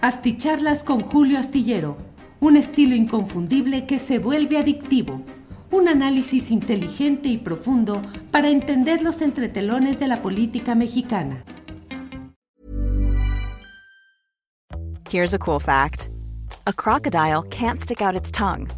Asticharlas con Julio Astillero, un estilo inconfundible que se vuelve adictivo. Un análisis inteligente y profundo para entender los entretelones de la política mexicana. Here's a cool fact a crocodile can't stick out its tongue.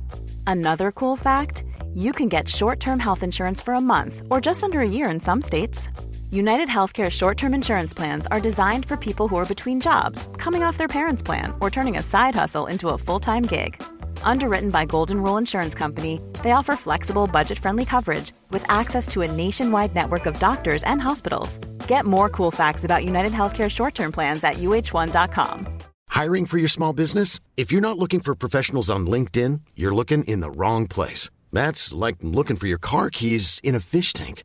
Another cool fact you can get short term health insurance for a month or just under a year in some states. United Healthcare short term insurance plans are designed for people who are between jobs, coming off their parents' plan, or turning a side hustle into a full time gig. Underwritten by Golden Rule Insurance Company, they offer flexible, budget friendly coverage with access to a nationwide network of doctors and hospitals. Get more cool facts about United Healthcare short term plans at uh1.com. Hiring for your small business? If you're not looking for professionals on LinkedIn, you're looking in the wrong place. That's like looking for your car keys in a fish tank.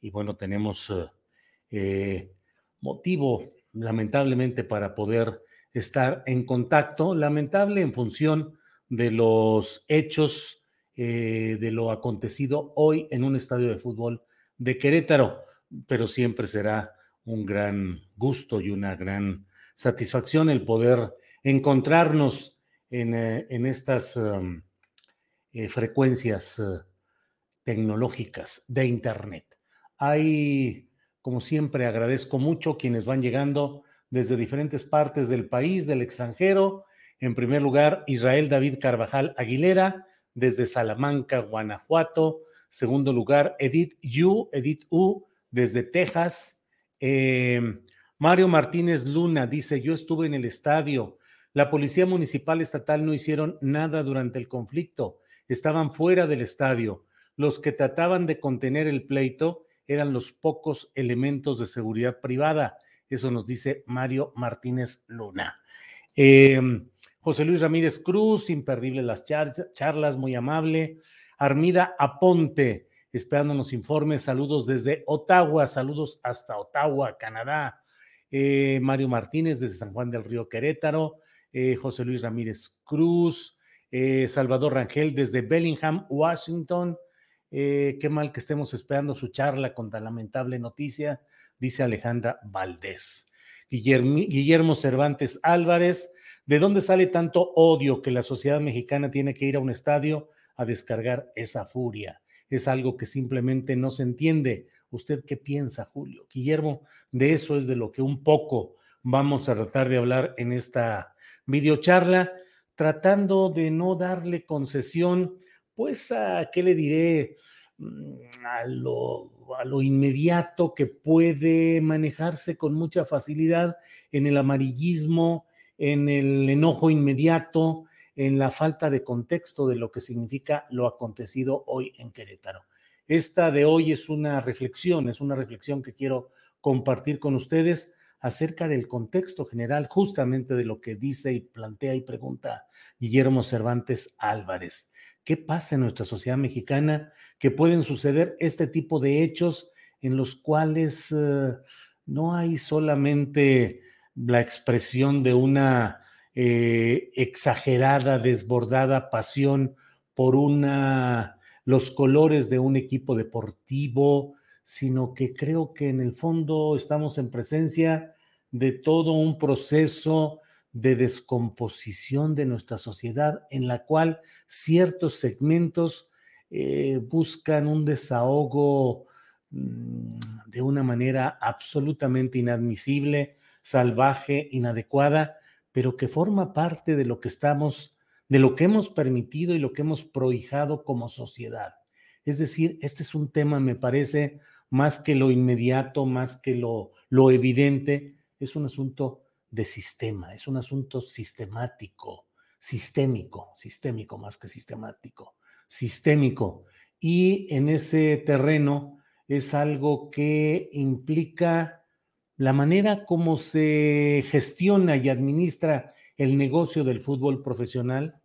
Y bueno, tenemos eh, eh, motivo, lamentablemente, para poder estar en contacto, lamentable en función de los hechos eh, de lo acontecido hoy en un estadio de fútbol de Querétaro, pero siempre será un gran gusto y una gran satisfacción el poder encontrarnos en, en estas frecuencias tecnológicas de Internet. Hay, como siempre, agradezco mucho quienes van llegando desde diferentes partes del país, del extranjero. En primer lugar, Israel David Carvajal Aguilera, desde Salamanca, Guanajuato. Segundo lugar, Edith Yu, Edith U, desde Texas. Em, Mario Martínez Luna dice, yo estuve en el estadio. La Policía Municipal Estatal no hicieron nada durante el conflicto. Estaban fuera del estadio. Los que trataban de contener el pleito eran los pocos elementos de seguridad privada. Eso nos dice Mario Martínez Luna. Em, José Luis Ramírez Cruz, imperdible las charlas, muy amable. Armida Aponte, esperándonos informes. Saludos desde Ottawa, saludos hasta Ottawa, Canadá. Eh, Mario Martínez desde San Juan del Río Querétaro. Eh, José Luis Ramírez Cruz. Eh, Salvador Rangel desde Bellingham, Washington. Eh, qué mal que estemos esperando su charla con tan lamentable noticia, dice Alejandra Valdés. Guillermo, Cervantes Álvarez, ¿de dónde sale tanto odio que la sociedad mexicana tiene que ir a un estadio a descargar esa furia? Es algo que simplemente no se entiende. ¿Usted qué piensa, Julio? Guillermo, de eso es de lo que un poco vamos a tratar de hablar en esta videocharla, tratando de no darle concesión pues, a, ¿qué le diré? Mm, a lo, a lo inmediato que puede manejarse con mucha facilidad en el amarillismo, en el enojo inmediato, en la falta de contexto de lo que significa lo acontecido hoy en Querétaro. Esta de hoy es una reflexión, es una reflexión que quiero compartir con ustedes acerca del contexto general, justamente de lo que dice y plantea y pregunta Guillermo Cervantes Álvarez. ¿Qué pasa en nuestra sociedad mexicana? Que pueden suceder este tipo de hechos en los cuales eh, no hay solamente la expresión de una eh, exagerada, desbordada pasión por una, los colores de un equipo deportivo, sino que creo que en el fondo estamos en presencia de todo un proceso de descomposición de nuestra sociedad en la cual ciertos segmentos eh, buscan un desahogo mm, de una manera absolutamente inadmisible, salvaje, inadecuada, pero que forma parte de lo que estamos, de lo que hemos permitido y lo que hemos prohijado como sociedad. Es decir, este es un tema, me parece, más que lo inmediato, más que lo, lo evidente, es un asunto de sistema, es un asunto sistemático, sistémico, sistémico más que sistemático, sistémico. Y en ese terreno es algo que implica la manera como se gestiona y administra el negocio del fútbol profesional,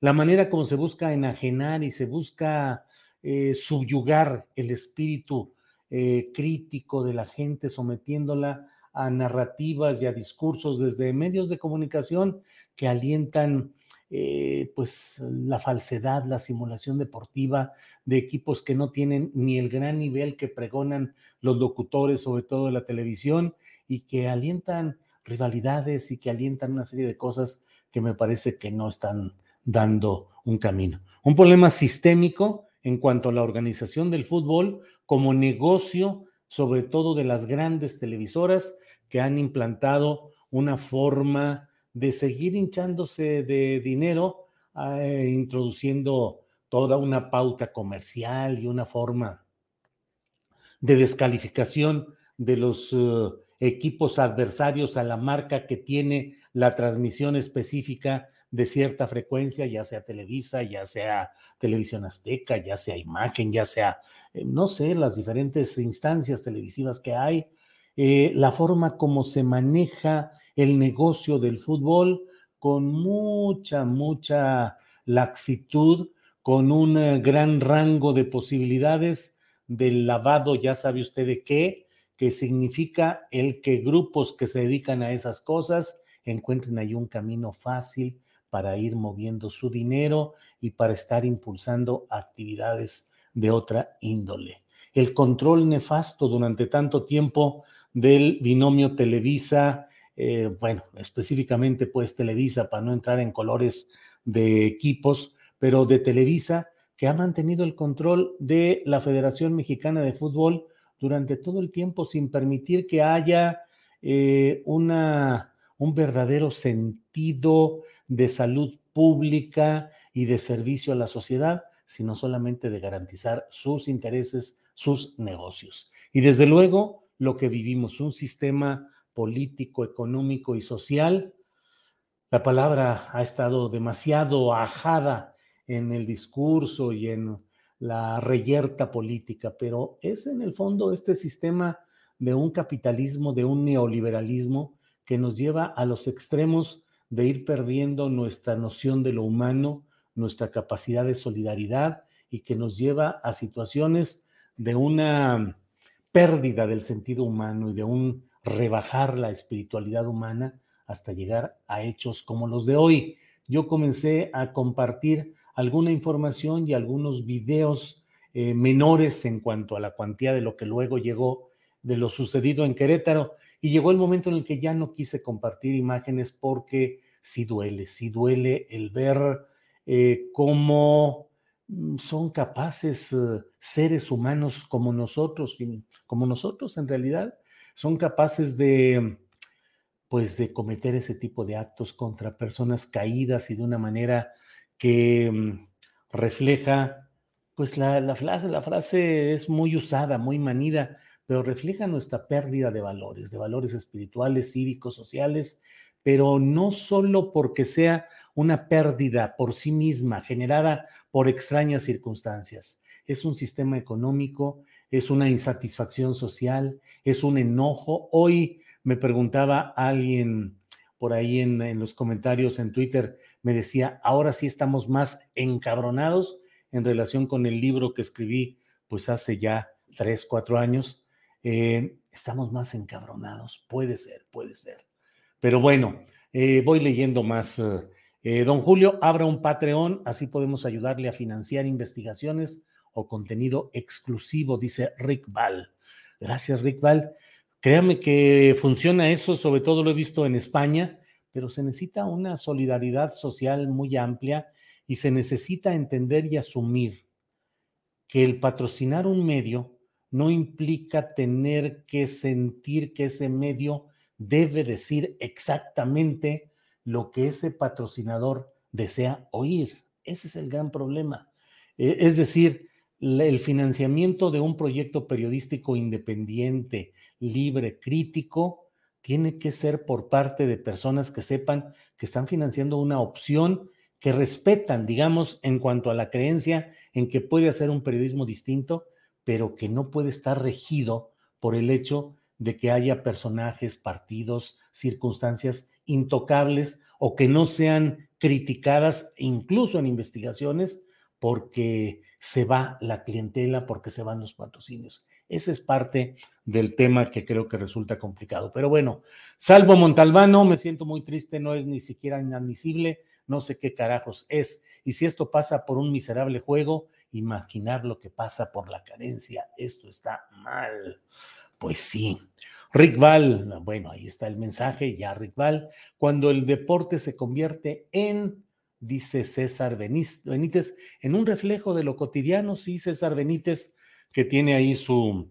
la manera como se busca enajenar y se busca eh, subyugar el espíritu eh, crítico de la gente, sometiéndola a narrativas y a discursos desde medios de comunicación que alientan eh, pues la falsedad, la simulación deportiva de equipos que no tienen ni el gran nivel que pregonan los locutores, sobre todo de la televisión, y que alientan rivalidades y que alientan una serie de cosas que me parece que no están dando un camino. Un problema sistémico en cuanto a la organización del fútbol como negocio, sobre todo de las grandes televisoras que han implantado una forma de seguir hinchándose de dinero, eh, introduciendo toda una pauta comercial y una forma de descalificación de los eh, equipos adversarios a la marca que tiene la transmisión específica de cierta frecuencia, ya sea Televisa, ya sea Televisión Azteca, ya sea Imagen, ya sea, eh, no sé, las diferentes instancias televisivas que hay, la forma como se maneja el negocio del fútbol con mucha, mucha laxitud, con un eh, gran rango de posibilidades del lavado, ya sabe usted de qué, que significa el que grupos que se dedican a esas cosas encuentren ahí un camino fácil para ir moviendo su dinero y para estar impulsando actividades de otra índole. El control nefasto durante tanto tiempo del binomio Televisa eh, bueno, específicamente pues Televisa, para no entrar en colores de equipos, pero de Televisa, que ha mantenido el control de la Federación Mexicana de Fútbol durante todo el tiempo sin permitir que haya eh, una, un verdadero sentido de salud pública y de servicio a la sociedad, sino solamente de garantizar sus intereses, sus negocios. Y desde luego, lo que vivimos, un sistema político, económico y social. La palabra ha estado demasiado ajada en el discurso y en la reyerta política, pero es en el fondo este sistema de un capitalismo, de un neoliberalismo que nos lleva a los extremos de ir perdiendo nuestra noción de lo humano, nuestra capacidad de solidaridad y que nos lleva a situaciones de una pérdida del sentido humano y de un rebajar la espiritualidad humana hasta llegar a hechos como los de hoy. Yo comencé a compartir alguna información y algunos videos eh, menores en cuanto a la cuantía de lo que luego llegó de lo sucedido en Querétaro y llegó el momento en el que ya no quise compartir imágenes porque sí duele, sí duele el ver eh, cómo son capaces eh, seres humanos como nosotros, como nosotros en realidad, son capaces de, pues, de cometer ese tipo de actos contra personas caídas y de una manera que mm, refleja, pues la, la, frase, la frase es muy usada, muy manida, pero refleja nuestra pérdida de valores, de valores espirituales, cívicos, sociales, pero no solo porque sea una pérdida por sí misma generada por extrañas circunstancias. Es un sistema económico es una insatisfacción social, es un enojo. Hoy me preguntaba alguien por ahí en, los comentarios en Twitter, me decía, ahora sí estamos más encabronados en relación con el libro que escribí pues hace ya tres, cuatro años. Eh, estamos más encabronados, puede ser, puede ser. Pero bueno, eh, voy leyendo más. Eh, don Julio, abra un Patreon, así podemos ayudarle a financiar investigaciones o contenido exclusivo, dice Rick Val. Gracias, Rick Val. Créame que funciona eso, sobre todo lo he visto en España, pero se necesita una solidaridad social muy amplia y se necesita entender y asumir que el patrocinar un medio no implica tener que sentir que ese medio debe decir exactamente lo que ese patrocinador desea oír. Ese es el gran problema. E, es decir, el financiamiento de un proyecto periodístico independiente, libre, crítico, tiene que ser por parte de personas que sepan que están financiando una opción que respetan, digamos, en cuanto a la creencia en que puede hacer un periodismo distinto, pero que no puede estar regido por el hecho de que haya personajes, partidos, circunstancias intocables o que no sean criticadas incluso en investigaciones porque se va la clientela, porque se van los patrocinios. Ese es parte del tema que creo que resulta complicado. Pero bueno, salvo Montalbano, me siento muy triste, no es ni siquiera inadmisible, no sé qué carajos es. Y si esto pasa por un miserable juego, imaginar lo que pasa por la carencia, esto está mal. Pues sí. Rick Val, bueno, ahí está el mensaje, ya Rick Val, cuando el deporte se convierte en, dice César Benítez, en un reflejo de lo cotidiano, sí, César Benítez, que tiene ahí su,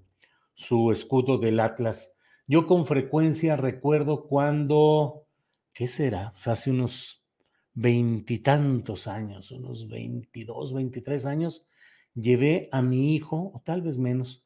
su escudo del Atlas. Yo con frecuencia recuerdo cuando, ¿qué será? hace unos veintitantos años, unos veintidós, veintitrés años, llevé a mi hijo, o tal vez menos,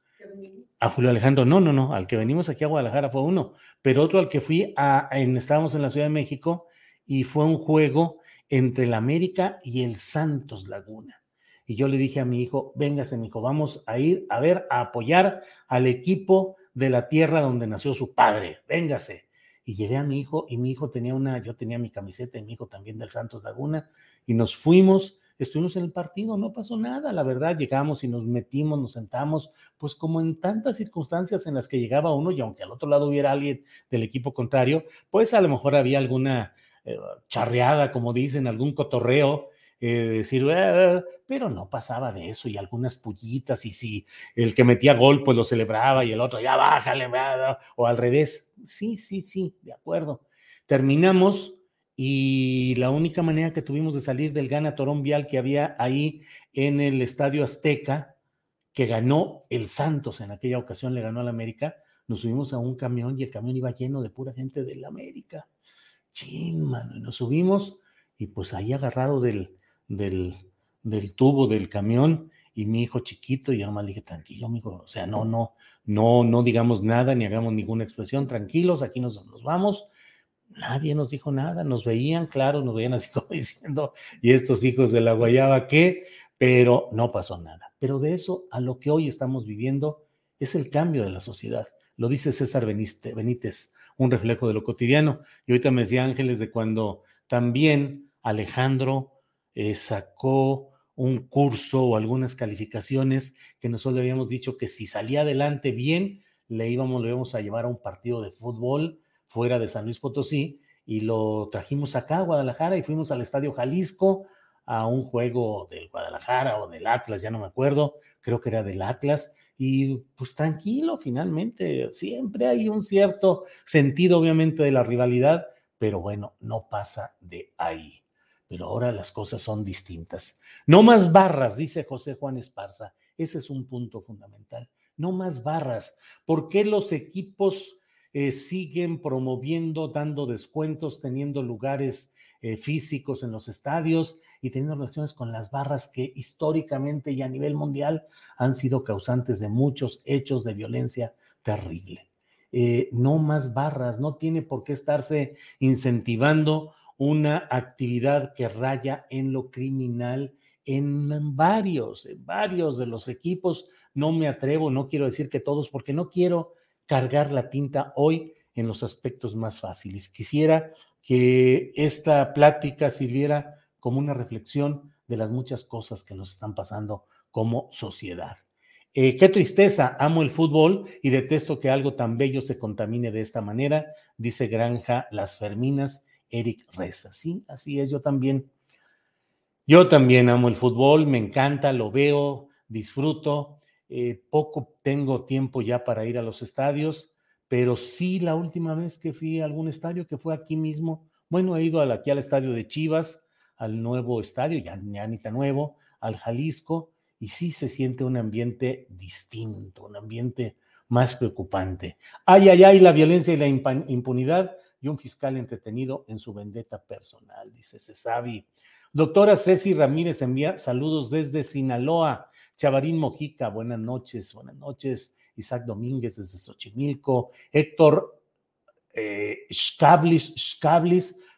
a Julio Alejandro, no, no, no, al que venimos aquí a Guadalajara fue uno, pero otro al que fui a, en, estábamos en la Ciudad de México y fue un juego entre el América y el Santos Laguna. Y yo le dije a mi hijo, véngase, mi hijo, vamos a ir a ver, a apoyar al equipo de la tierra donde nació su padre, véngase. Y llegué a mi hijo y mi hijo tenía una, yo tenía mi camiseta y mi hijo también del Santos Laguna y nos fuimos estuvimos en el partido, no pasó nada, la verdad, llegamos y nos metimos, nos sentamos, pues como en tantas circunstancias en las que llegaba uno y aunque al otro lado hubiera alguien del equipo contrario, pues a lo mejor había alguna eh, charreada, como dicen, algún cotorreo, eh, decir, ah", pero no pasaba de eso y algunas pullitas y si el que metía gol pues lo celebraba y el otro ya bájale, o al revés. Sí, sí, sí, de acuerdo. Terminamos y la única manera que tuvimos de salir del Gana Torón Vial que había ahí en el Estadio Azteca, que ganó el Santos en aquella ocasión, le ganó al América, nos subimos a un camión y el camión iba lleno de pura gente del América. Chin, mano, y nos subimos y pues ahí agarrado del, del, del tubo del camión y mi hijo chiquito, y yo nomás dije, tranquilo, amigo, o sea, no, no, no, no digamos nada ni hagamos ninguna expresión, tranquilos, aquí nos, nos vamos Nadie nos dijo nada, nos veían, claro, nos veían así como diciendo, y estos hijos de la guayaba, ¿qué? Pero no pasó nada. Pero de eso a lo que hoy estamos viviendo es el cambio de la sociedad. Lo dice César Benítez, un reflejo de lo cotidiano. Y ahorita me decía Ángeles de cuando también Alejandro eh, sacó un curso o algunas calificaciones que nosotros le habíamos dicho que si salía adelante bien, le íbamos, le íbamos a llevar a un partido de fútbol fuera de San Luis Potosí y lo trajimos acá a Guadalajara y fuimos al Estadio Jalisco a un juego del Guadalajara o del Atlas, ya no me acuerdo, creo que era del Atlas, y pues tranquilo, finalmente, siempre hay un cierto sentido obviamente de la rivalidad, pero bueno, no pasa de ahí. Pero ahora las cosas son distintas. No más barras, dice José Juan Esparza. Ese es un punto fundamental. No más barras. ¿Por qué los equipos eh, siguen promoviendo, dando descuentos, teniendo lugares eh, físicos en los estadios y teniendo relaciones con las barras que históricamente y a nivel mundial han sido causantes de muchos hechos de violencia terrible. Eh, no más barras, no tiene por qué estarse incentivando una actividad que raya en lo criminal en varios, en varios de los equipos. No me atrevo, no quiero decir que todos, porque no quiero cargar la tinta hoy en los aspectos más fáciles. Quisiera que esta plática sirviera como una reflexión de las muchas cosas que nos están pasando como sociedad. Eh, qué tristeza, amo el fútbol y detesto que algo tan bello se contamine de esta manera, dice Granja Las Ferminas, Eric Reza. Sí, así es, yo también. Yo también amo el fútbol, me encanta, lo veo, disfruto, eh, poco tengo tiempo ya para ir a los estadios, pero sí la última vez que fui a algún estadio, que fue aquí mismo, bueno, he ido aquí al estadio de Chivas, al nuevo estadio, ya, ni tan nuevo, al Jalisco, y sí se siente un ambiente distinto, un ambiente más preocupante. Ay, ay, ay, la violencia y la impunidad y un fiscal entretenido en su vendetta personal, dice Cesavi. Doctora Ceci Ramírez envía saludos desde Sinaloa. Chavarín Mojica, buenas noches, buenas noches. Isaac Domínguez desde Xochimilco. Héctor eh,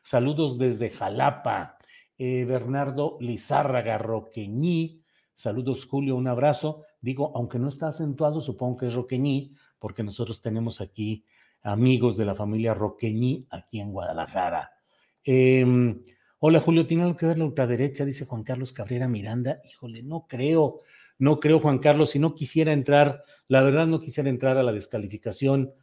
saludos desde Jalapa. Eh, Bernardo Lizárraga Roqueñí, saludos Julio, un abrazo. Digo, aunque no está acentuado, supongo que es Roqueñí, porque nosotros tenemos aquí amigos de la familia Roqueñi aquí en Guadalajara. Em, hola Julio, ¿tiene algo que ver la ultraderecha? Dice Juan Carlos Cabrera Miranda. Híjole, no creo, no creo Juan Carlos, si no quisiera entrar, la verdad no quisiera entrar a la descalificación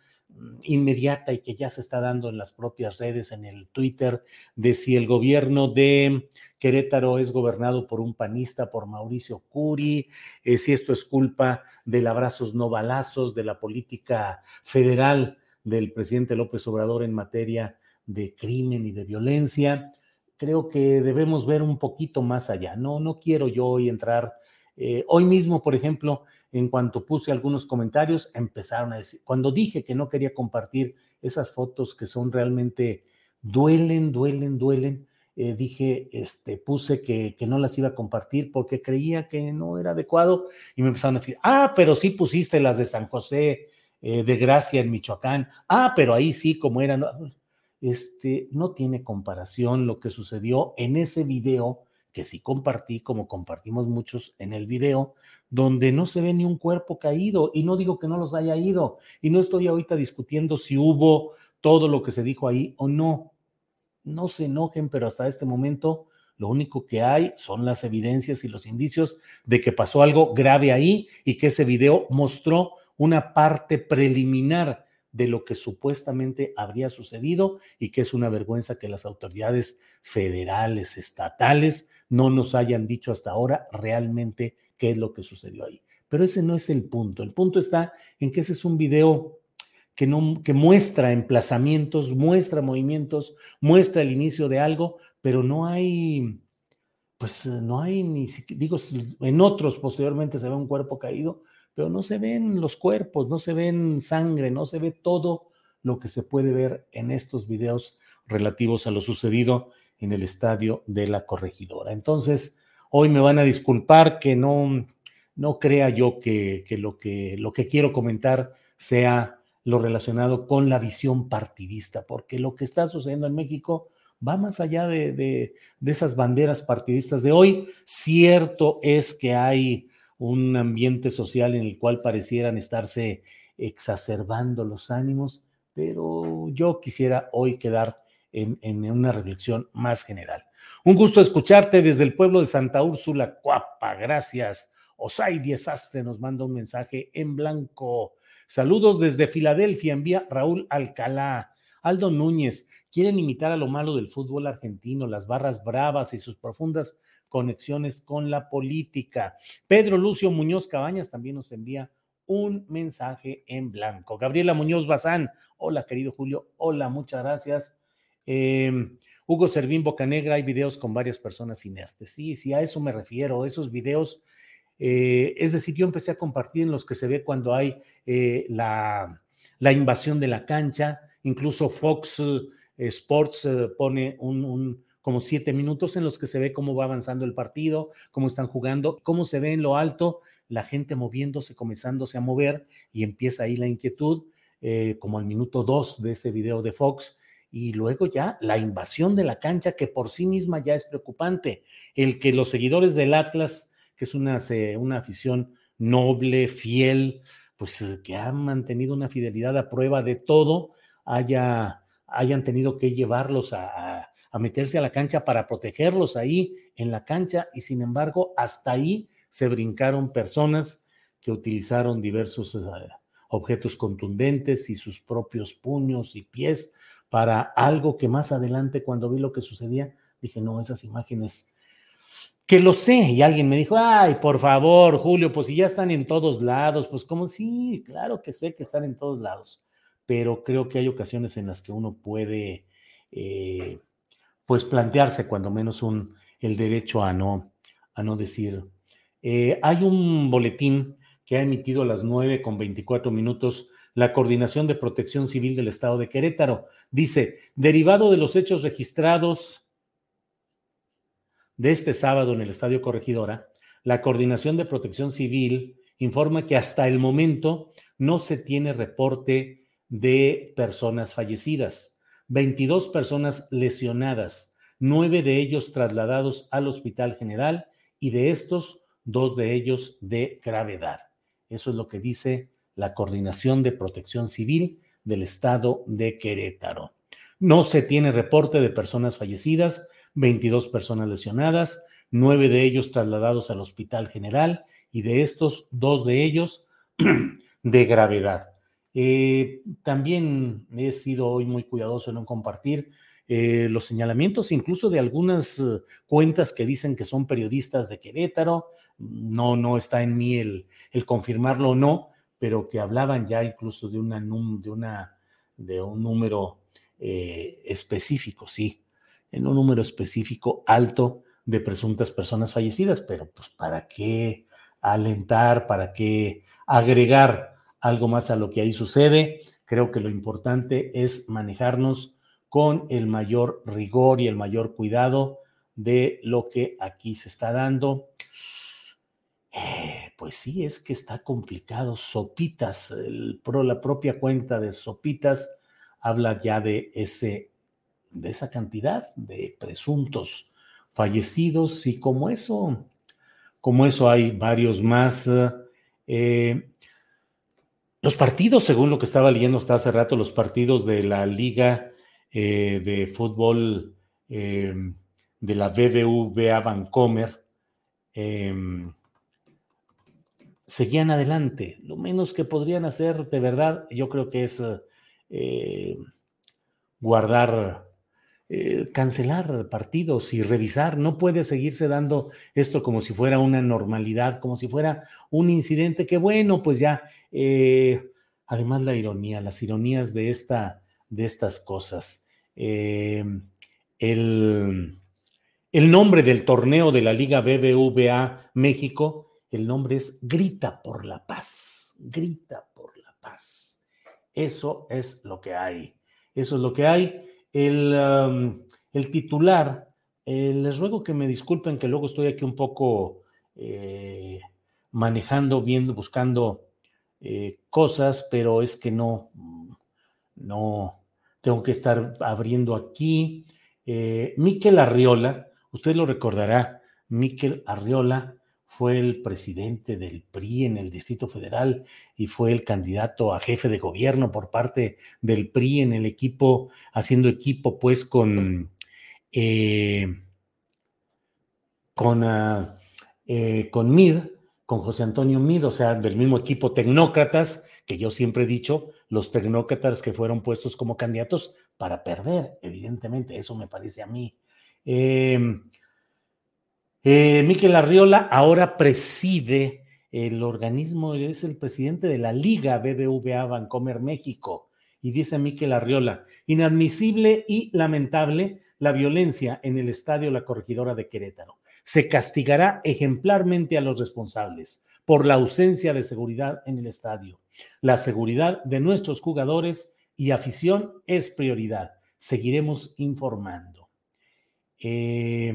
inmediata y que ya se está dando en las propias redes, en el Twitter, de si el gobierno de Querétaro es gobernado por un panista, por Mauricio Curi, eh, si esto es culpa del abrazos no balazos, de la política federal del presidente López Obrador en materia de crimen y de violencia. Creo que debemos ver un poquito más allá. No, no quiero yo hoy entrar. Eh, hoy mismo, por ejemplo, en cuanto puse algunos comentarios, empezaron a decir, cuando dije que no quería compartir esas fotos que son realmente duelen, duelen, duelen, eh, dije, este, puse que, que, no las iba a compartir porque creía que no era adecuado y me empezaron a decir, ah, pero sí pusiste las de San José eh, de Gracia en Michoacán, ah, pero ahí sí, como era, este, no tiene comparación lo que sucedió en ese video que sí compartí, como compartimos muchos en el video, donde no se ve ni un cuerpo caído, y no digo que no los haya ido, y no estoy ahorita discutiendo si hubo todo lo que se dijo ahí o no. No se enojen, pero hasta este momento lo único que hay son las evidencias y los indicios de que pasó algo grave ahí y que ese video mostró una parte preliminar de lo que supuestamente habría sucedido y que es una vergüenza que las autoridades federales, estatales, no nos hayan dicho hasta ahora realmente qué es lo que sucedió ahí. Pero ese no es el punto. El punto está en que ese es un video que, no, que muestra emplazamientos, muestra movimientos, muestra el inicio de algo, pero no hay, pues no hay ni, digo, en otros posteriormente se ve un cuerpo caído, pero no se ven los cuerpos, no se ven sangre, no se ve todo lo que se puede ver en estos videos relativos a lo sucedido en el estadio de la corregidora. Entonces, hoy me van a disculpar que no, no crea yo que, lo que lo que quiero comentar sea lo relacionado con la visión partidista, porque lo que está sucediendo en México va más allá de, de, de esas banderas partidistas de hoy. Cierto es que hay un ambiente social en el cual parecieran estarse exacerbando los ánimos, pero yo quisiera hoy quedar en, una reflexión más general. Un gusto escucharte desde el pueblo de Santa Úrsula, Cuapa, gracias. Osay Diezastre nos manda un mensaje en blanco. Saludos desde Filadelfia, envía Raúl Alcalá. Aldo Núñez, quieren imitar a lo malo del fútbol argentino, las barras bravas y sus profundas conexiones con la política. Pedro Lucio Muñoz Cabañas también nos envía un mensaje en blanco. Gabriela Muñoz Bazán, hola querido Julio, hola, muchas gracias. Em, Hugo Servín Bocanegra, hay videos con varias personas inertes. Sí, sí, a eso me refiero, esos videos. Eh, es decir, yo empecé a compartir en los que se ve cuando hay eh, la, la, invasión de la cancha, incluso Fox eh, Sports pone un como siete minutos en los que se ve cómo va avanzando el partido, cómo están jugando, cómo se ve en lo alto la gente moviéndose, comenzándose a mover y empieza ahí la inquietud, eh, como al minuto dos de ese video de Fox. Y luego ya la invasión de la cancha, que por sí misma ya es preocupante. El que los seguidores del Atlas, que es una, una afición noble, fiel, pues eh, que han mantenido una fidelidad a prueba de todo, haya, hayan tenido que llevarlos a meterse a la cancha para protegerlos ahí en la cancha y sin embargo hasta ahí se brincaron personas que utilizaron diversos eh, objetos contundentes y sus propios puños y pies para algo que más adelante cuando vi lo que sucedía dije no, esas imágenes que lo sé y alguien me dijo, ay, por favor, Julio, pues si ya están en todos lados, pues como sí, claro que sé que están en todos lados, pero creo que hay ocasiones en las que uno puede eh, pues plantearse cuando menos un, el derecho a no, a no decir. Eh, hay un boletín que ha emitido a las 9 con 24 minutos la Coordinación de Protección Civil del Estado de Querétaro. Dice, derivado de los hechos registrados de este sábado en el Estadio Corregidora, la Coordinación de Protección Civil informa que hasta el momento no se tiene reporte de personas fallecidas. 22 personas lesionadas, nueve de ellos trasladados al Hospital General y de estos, dos de ellos de gravedad. Eso es lo que dice la Coordinación de Protección Civil del Estado de Querétaro. No se tiene reporte de personas fallecidas, 22 personas lesionadas, nueve de ellos trasladados al Hospital General y de estos, dos de ellos de gravedad. Eh, también he sido hoy muy cuidadoso en compartir eh, los señalamientos incluso de algunas eh, cuentas que dicen que son periodistas de Querétaro. No, no está en mí el, confirmarlo o no, pero que hablaban ya incluso de, una, un número específico, sí, en un número específico alto de presuntas personas fallecidas, pero pues para qué alentar, para qué agregar algo más a lo que ahí sucede. Creo que lo importante es manejarnos con el mayor rigor y el mayor cuidado de lo que aquí se está dando. Eh, pues sí, es que está complicado. Sopitas, la propia cuenta de Sopitas habla ya de, ese, de esa cantidad de presuntos fallecidos y como eso, como eso hay varios más. Eh, los partidos, según lo que estaba leyendo hasta hace rato, los partidos de la Liga eh, de Fútbol eh, de la BBVA Vancomer em, seguían adelante. Lo menos que podrían hacer, de verdad, yo creo que es eh, guardar eh, cancelar partidos y revisar. No puede seguirse dando esto como si fuera una normalidad, como si fuera un incidente que, bueno, pues ya, eh, además la ironía, las ironías de, esta, de estas cosas. Eh, el, el nombre del torneo de la Liga BBVA México, el nombre es Grita por la Paz, Grita por la Paz. Eso es lo que hay. Eso es lo que hay. El, titular, eh, les ruego que me disculpen que luego estoy aquí un poco eh, manejando, viendo, buscando eh, cosas, pero es que no, no, tengo que estar abriendo aquí. Miquel Arriola, usted lo recordará, Miquel Arriola fue el presidente del PRI en el Distrito Federal y fue el candidato a jefe de gobierno por parte del PRI en el equipo, haciendo equipo pues con, eh, con, ah, eh, con MID, con José Antonio Mid, o sea, del mismo equipo tecnócratas, que yo siempre he dicho, los tecnócratas que fueron puestos como candidatos para perder, evidentemente, eso me parece a mí. Eh, eh, Miquel Arriola ahora preside el organismo, es el presidente de la Liga BBVA Bancomer México. Y dice Miquel Arriola, inadmisible y lamentable la violencia en el estadio La Corregidora de Querétaro. Se castigará ejemplarmente a los responsables por la ausencia de seguridad en el estadio. La seguridad de nuestros jugadores y afición es prioridad. Seguiremos informando. Eh,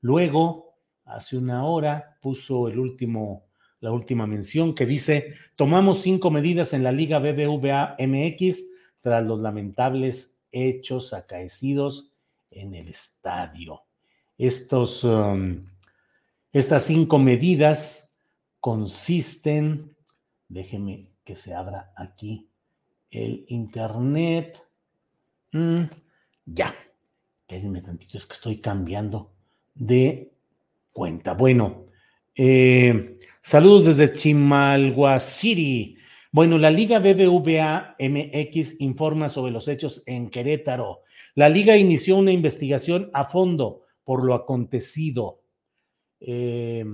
luego, hace una hora puso el último, la última mención que dice, tomamos cinco medidas en la Liga BBVA MX tras los lamentables hechos acaecidos en el estadio. Um, estas cinco medidas consisten, déjeme que se abra aquí el internet. Mm, ya, espérenme tantito, es que estoy cambiando de cuenta. Bueno, eh, saludos desde Chimalhuaciri. Bueno, la Liga BBVA MX informa sobre los hechos en Querétaro. La Liga inició una investigación a fondo por lo acontecido eh,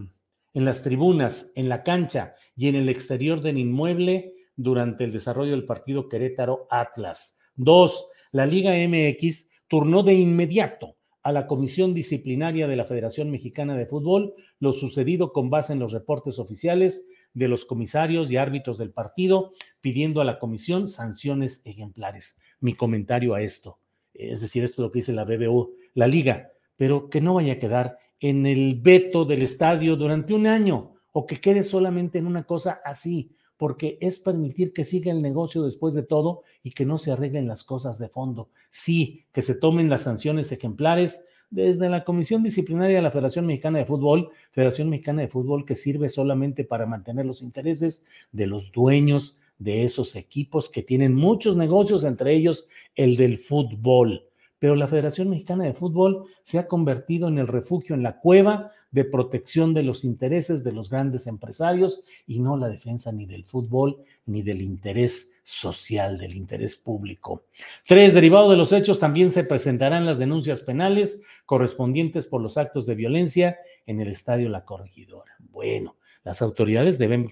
en las tribunas, en la cancha y en el exterior del inmueble durante el desarrollo del partido Querétaro Atlas. Dos, la Liga MX turnó de inmediato a la Comisión Disciplinaria de la Federación Mexicana de Fútbol lo sucedido con base en los reportes oficiales de los comisarios y árbitros del partido, pidiendo a la comisión sanciones ejemplares. Mi comentario a esto, es decir, esto es lo que dice la BBU, la liga, pero que no vaya a quedar en el veto del estadio durante un año o que quede solamente en una cosa así, porque es permitir que siga el negocio después de todo y que no se arreglen las cosas de fondo. Sí, que se tomen las sanciones ejemplares desde la Comisión Disciplinaria de la Federación Mexicana de Fútbol, Federación Mexicana de Fútbol que sirve solamente para mantener los intereses de los dueños de esos equipos que tienen muchos negocios, entre ellos el del fútbol pero la Federación Mexicana de Fútbol se ha convertido en el refugio, en la cueva de protección de los intereses de los grandes empresarios y no la defensa ni del fútbol ni del interés social, del interés público. Tres, derivado de los hechos, también se presentarán las denuncias penales correspondientes por los actos de violencia en el Estadio La Corregidora. Bueno, las autoridades deben,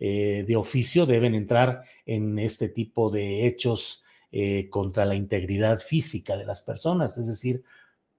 eh, de oficio, deben entrar en este tipo de hechos eh, contra la integridad física de las personas, es decir,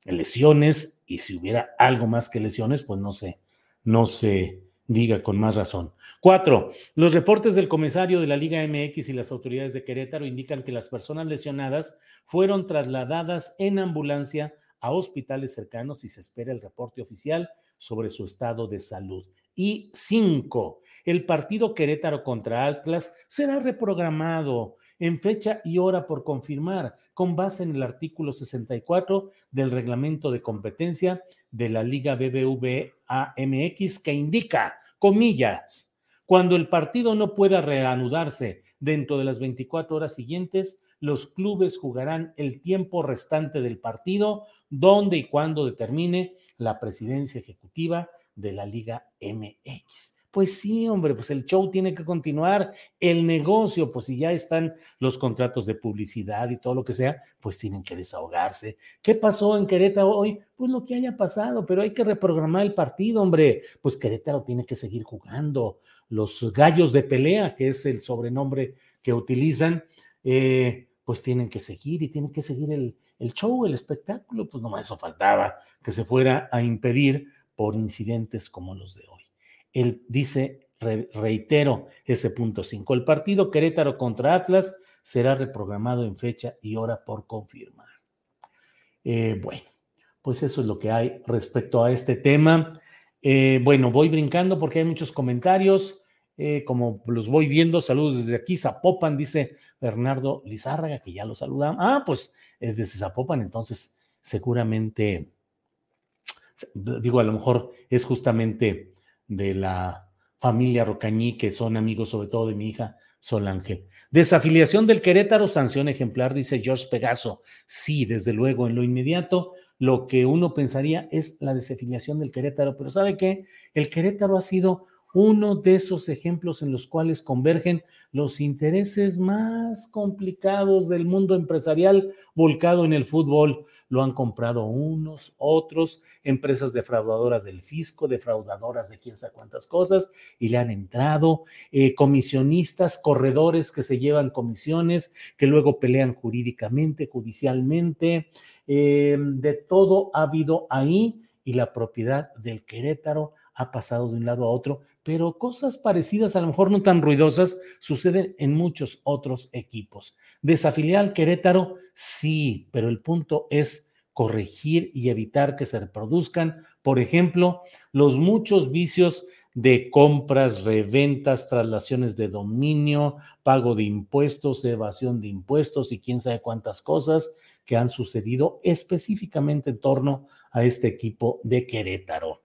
lesiones, y si hubiera algo más que lesiones, pues no se, no se diga con más razón. Cuatro, los reportes del comisario de la Liga MX y las autoridades de Querétaro indican que las personas lesionadas fueron trasladadas en ambulancia a hospitales cercanos y se espera el reporte oficial sobre su estado de salud. Y cinco, el partido Querétaro contra Atlas será reprogramado en fecha y hora por confirmar, con base en el artículo 64 del reglamento de competencia de la Liga BBVA MX, que indica, comillas, cuando el partido no pueda reanudarse dentro de las 24 horas siguientes, los clubes jugarán el tiempo restante del partido, donde y cuando determine la presidencia ejecutiva de la Liga MX. Pues sí, hombre, pues el show tiene que continuar, el negocio, pues si ya están los contratos de publicidad y todo lo que sea, pues tienen que desahogarse. ¿Qué pasó en Querétaro hoy? Pues lo que haya pasado, pero hay que reprogramar el partido, hombre. Pues Querétaro tiene que seguir jugando. Los gallos de pelea, que es el sobrenombre que utilizan, eh, pues tienen que seguir y tienen que seguir el, el show, el espectáculo, pues no eso faltaba que se fuera a impedir por incidentes como los de hoy. Él dice, reitero ese punto 5, el partido Querétaro contra Atlas será reprogramado en fecha y hora por confirmar. Eh, bueno, pues eso es lo que hay respecto a este tema. Eh, bueno, voy brincando porque hay muchos comentarios. Eh, como los voy viendo, saludos desde aquí, Zapopan, dice Bernardo Lizárraga, que ya lo saludamos. Ah, pues desde Zapopan, entonces seguramente, digo, a lo mejor es justamente de la familia Rocañí, que son amigos sobre todo de mi hija Solange. Desafiliación del Querétaro, sanción ejemplar, dice George Pegaso. Sí, desde luego, en lo inmediato, lo que uno pensaría es la desafiliación del Querétaro, pero ¿sabe qué? El Querétaro ha sido uno de esos ejemplos en los cuales convergen los intereses más complicados del mundo empresarial volcado en el fútbol lo han comprado unos, otros, empresas defraudadoras del fisco, defraudadoras de quién sabe cuántas cosas, y le han entrado, eh, comisionistas, corredores que se llevan comisiones, que luego pelean jurídicamente, judicialmente, eh, de todo ha habido ahí y la propiedad del Querétaro ha pasado de un lado a otro, pero cosas parecidas, a lo mejor no tan ruidosas, suceden en muchos otros equipos. Desafiliar al Querétaro, sí, pero el punto es corregir y evitar que se reproduzcan, por ejemplo, los muchos vicios de compras, reventas, traslaciones de dominio, pago de impuestos, evasión de impuestos y quién sabe cuántas cosas que han sucedido específicamente en torno a este equipo de Querétaro.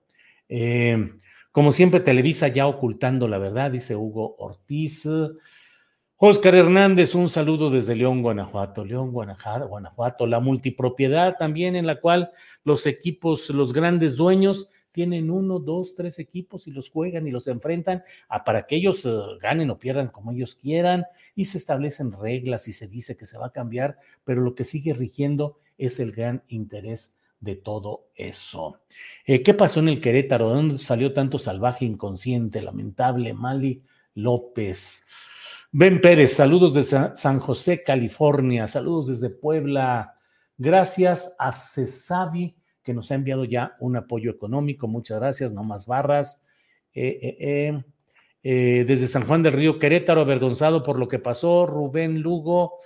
Eh, como siempre, Televisa ya ocultando la verdad, dice Hugo Ortiz. Oscar Hernández, un saludo desde León, Guanajuato. León, Guanajuato, Guanajuato, la multipropiedad también en la cual los equipos, los grandes dueños tienen uno, dos, tres equipos y los juegan y los enfrentan a, para que ellos eh, ganen o pierdan como ellos quieran y se establecen reglas y se dice que se va a cambiar, pero lo que sigue rigiendo es el gran interés de todo eso. Eh, ¿Qué pasó en el Querétaro? ¿De dónde salió tanto salvaje, inconsciente, lamentable? Mali López. Ben Pérez, saludos desde San José, California. Saludos desde Puebla. Gracias a Cesavi, que nos ha enviado ya un apoyo económico. Muchas gracias, no más barras. Eh, eh, desde San Juan del Río, Querétaro, avergonzado por lo que pasó. Rubén Lugo.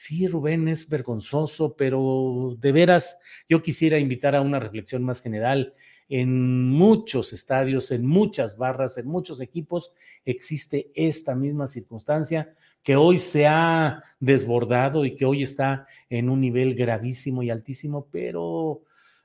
Sí, Rubén, es vergonzoso, pero de veras yo quisiera invitar a una reflexión más general. En muchos estadios, en muchas barras, en muchos equipos existe esta misma circunstancia que hoy se ha desbordado y que hoy está en un nivel gravísimo y altísimo, pero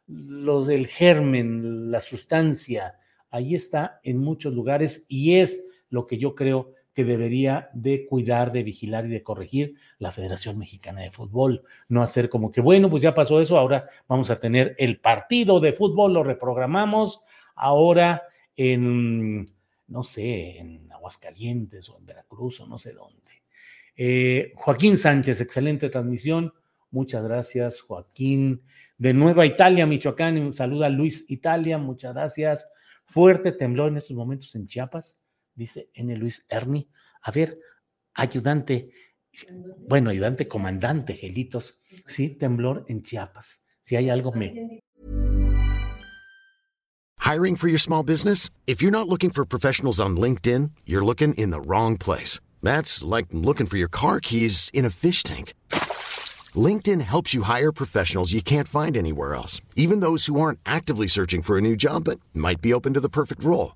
lo del germen, la sustancia, ahí está en muchos lugares y es lo que yo creo que debería de cuidar, de vigilar y de corregir la Federación Mexicana de Fútbol. No hacer como que, bueno, pues ya pasó eso, ahora vamos a tener el partido de fútbol, lo reprogramamos ahora en, no sé, en Aguascalientes o en Veracruz o no sé dónde. Eh, Joaquín Sánchez, excelente transmisión. Muchas gracias, Joaquín. De Nueva Italia, Michoacán, saluda Luis Italia, muchas gracias. Fuerte temblor en estos momentos en Chiapas, dice N. Luis Erni. A ver, ayudante, bueno, ayudante comandante, Gelitos, sí, temblor en Chiapas. Si hay algo me. Hiring for your small business? If you're not looking for professionals on LinkedIn, you're looking in the wrong place. That's like looking for your car keys in a fish tank. LinkedIn helps you hire professionals you can't find anywhere else, even those who aren't actively searching for a new job but might be open to the perfect role.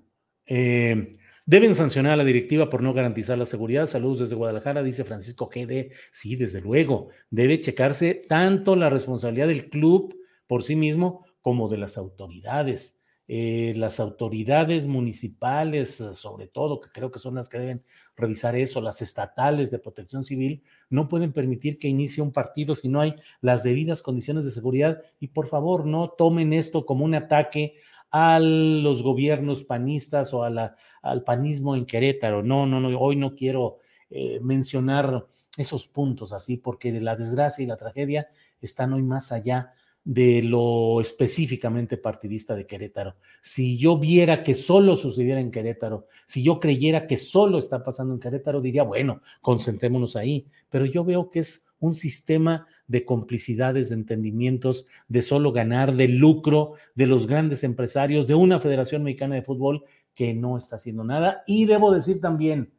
Eh, deben sancionar a la directiva por no garantizar la seguridad. Saludos desde Guadalajara, dice Francisco GD. Sí, desde luego. Debe checarse tanto la responsabilidad del club por sí mismo como de las autoridades. Eh, las autoridades municipales, sobre todo, que creo que son las que deben revisar eso, las estatales de protección civil, no pueden permitir que inicie un partido si no hay las debidas condiciones de seguridad. Y por favor, no tomen esto como un ataque a los gobiernos panistas o a la, al panismo en Querétaro. No, no, no, hoy no quiero eh, mencionar esos puntos así, porque la desgracia y la tragedia están hoy más allá de lo específicamente partidista de Querétaro. Si yo viera que solo sucediera en Querétaro, si yo creyera que solo está pasando en Querétaro, diría, bueno, concentrémonos ahí, pero yo veo que es un sistema de complicidades, de entendimientos, de solo ganar, de lucro de los grandes empresarios, de una Federación Mexicana de Fútbol que no está haciendo nada. Y debo decir también,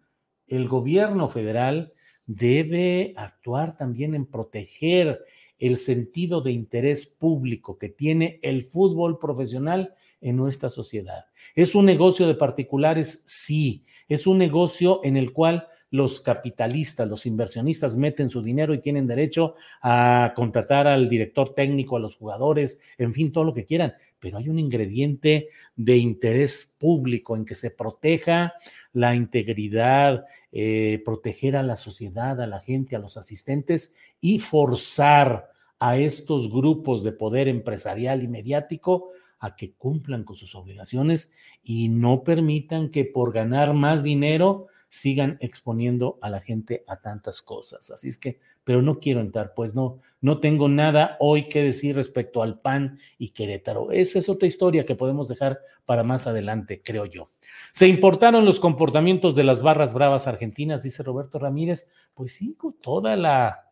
el gobierno federal debe actuar también en proteger el sentido de interés público que tiene el fútbol profesional en nuestra sociedad. ¿Es un negocio de particulares? Sí. Es un negocio en el cual los capitalistas, los inversionistas meten su dinero y tienen derecho a contratar al director técnico, a los jugadores, en fin, todo lo que quieran, pero hay un ingrediente de interés público en que se proteja la integridad, eh, proteger a la sociedad, a la gente, a los asistentes y forzar a estos grupos de poder empresarial y mediático a que cumplan con sus obligaciones y no permitan que por ganar más dinero sigan exponiendo a la gente a tantas cosas. Así es que, pero no quiero entrar, pues no, no tengo nada hoy que decir respecto al PAN y Querétaro. Esa es otra historia que podemos dejar para más adelante, creo yo. Se importaron los comportamientos de las barras bravas argentinas, dice Roberto Ramírez. Pues sí, toda la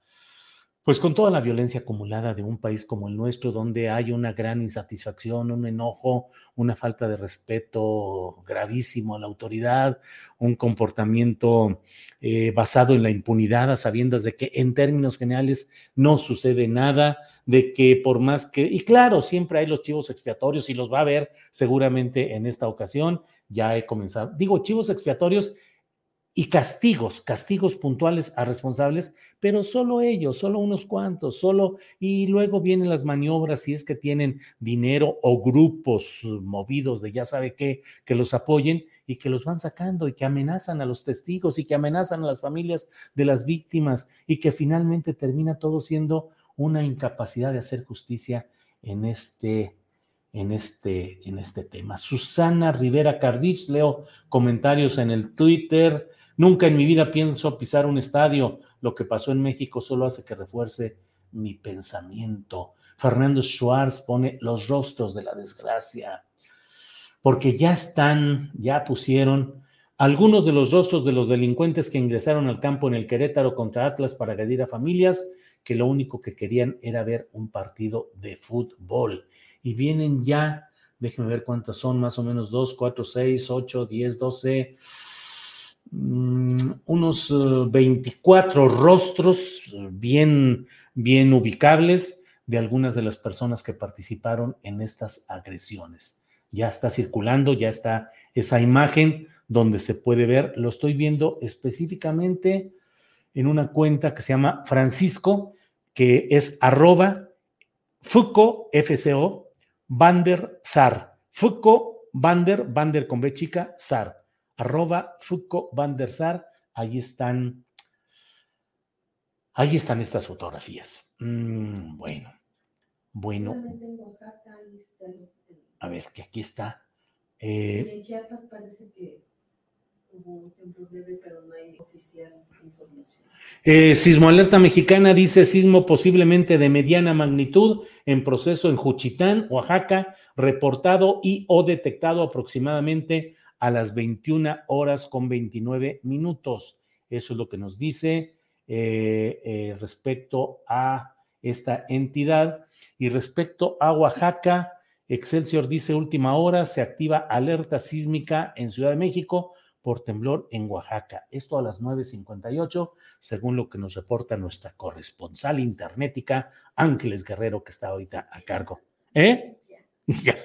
pues con toda la violencia acumulada de un país como el nuestro, donde hay una gran insatisfacción, un enojo, una falta de respeto gravísimo a la autoridad, un comportamiento eh, basado en la impunidad, a sabiendas de que en términos generales no sucede nada, de que por más que, y claro, siempre hay los chivos expiatorios y los va a haber seguramente en esta ocasión, ya he comenzado, digo chivos expiatorios y castigos, castigos puntuales a responsables, pero solo ellos, solo unos cuantos, solo, y luego vienen las maniobras si es que tienen dinero o grupos movidos de ya sabe qué, que los apoyen y que los van sacando y que amenazan a los testigos y que amenazan a las familias de las víctimas y que finalmente termina todo siendo una incapacidad de hacer justicia en este en este, en este tema. Susana Rivera Cardich, leo comentarios en el Twitter. Nunca en mi vida pienso pisar un estadio. Lo que pasó en México solo hace que refuerce mi pensamiento. Fernando Schwartz pone los rostros de la desgracia. porque ya están, ya pusieron algunos de los rostros de los delincuentes que ingresaron al campo en el Querétaro contra Atlas para agredir a familias que lo único que querían era ver un partido de fútbol. Y vienen ya, déjenme ver cuántas son, más o menos 2, 4, 6, 8, 10, 12, unos 24 eh, rostros bien, bien ubicables de algunas de las personas que participaron en estas agresiones. Ya está circulando, ya está esa imagen donde se puede ver, lo estoy viendo específicamente en una cuenta que se llama Francisco, que es arroba Fuco, FCO, Bander Sar. Fuco, Bander, Bander con B chica, Sar. Arroba Fuco, Bander Sar. Ahí están, ahí están estas fotografías. Mm, bueno, bueno. A ver, que aquí está. Eh, en Chiapas parece que hubo un pero no hay oficial información. Eh, sismo Alerta Mexicana dice sismo posiblemente de mediana magnitud en proceso en Juchitán, Oaxaca, reportado y o detectado aproximadamente a las 21 horas con 29 minutos. Eso es lo que nos dice eh, eh, respecto a esta entidad. Y respecto a Oaxaca, Excelsior dice última hora, se activa alerta sísmica en Ciudad de México por temblor en Oaxaca. Esto a las 9.58, según lo que nos reporta nuestra corresponsal internética, Ángeles Guerrero, que está ahorita a cargo. ¿Eh? Ya,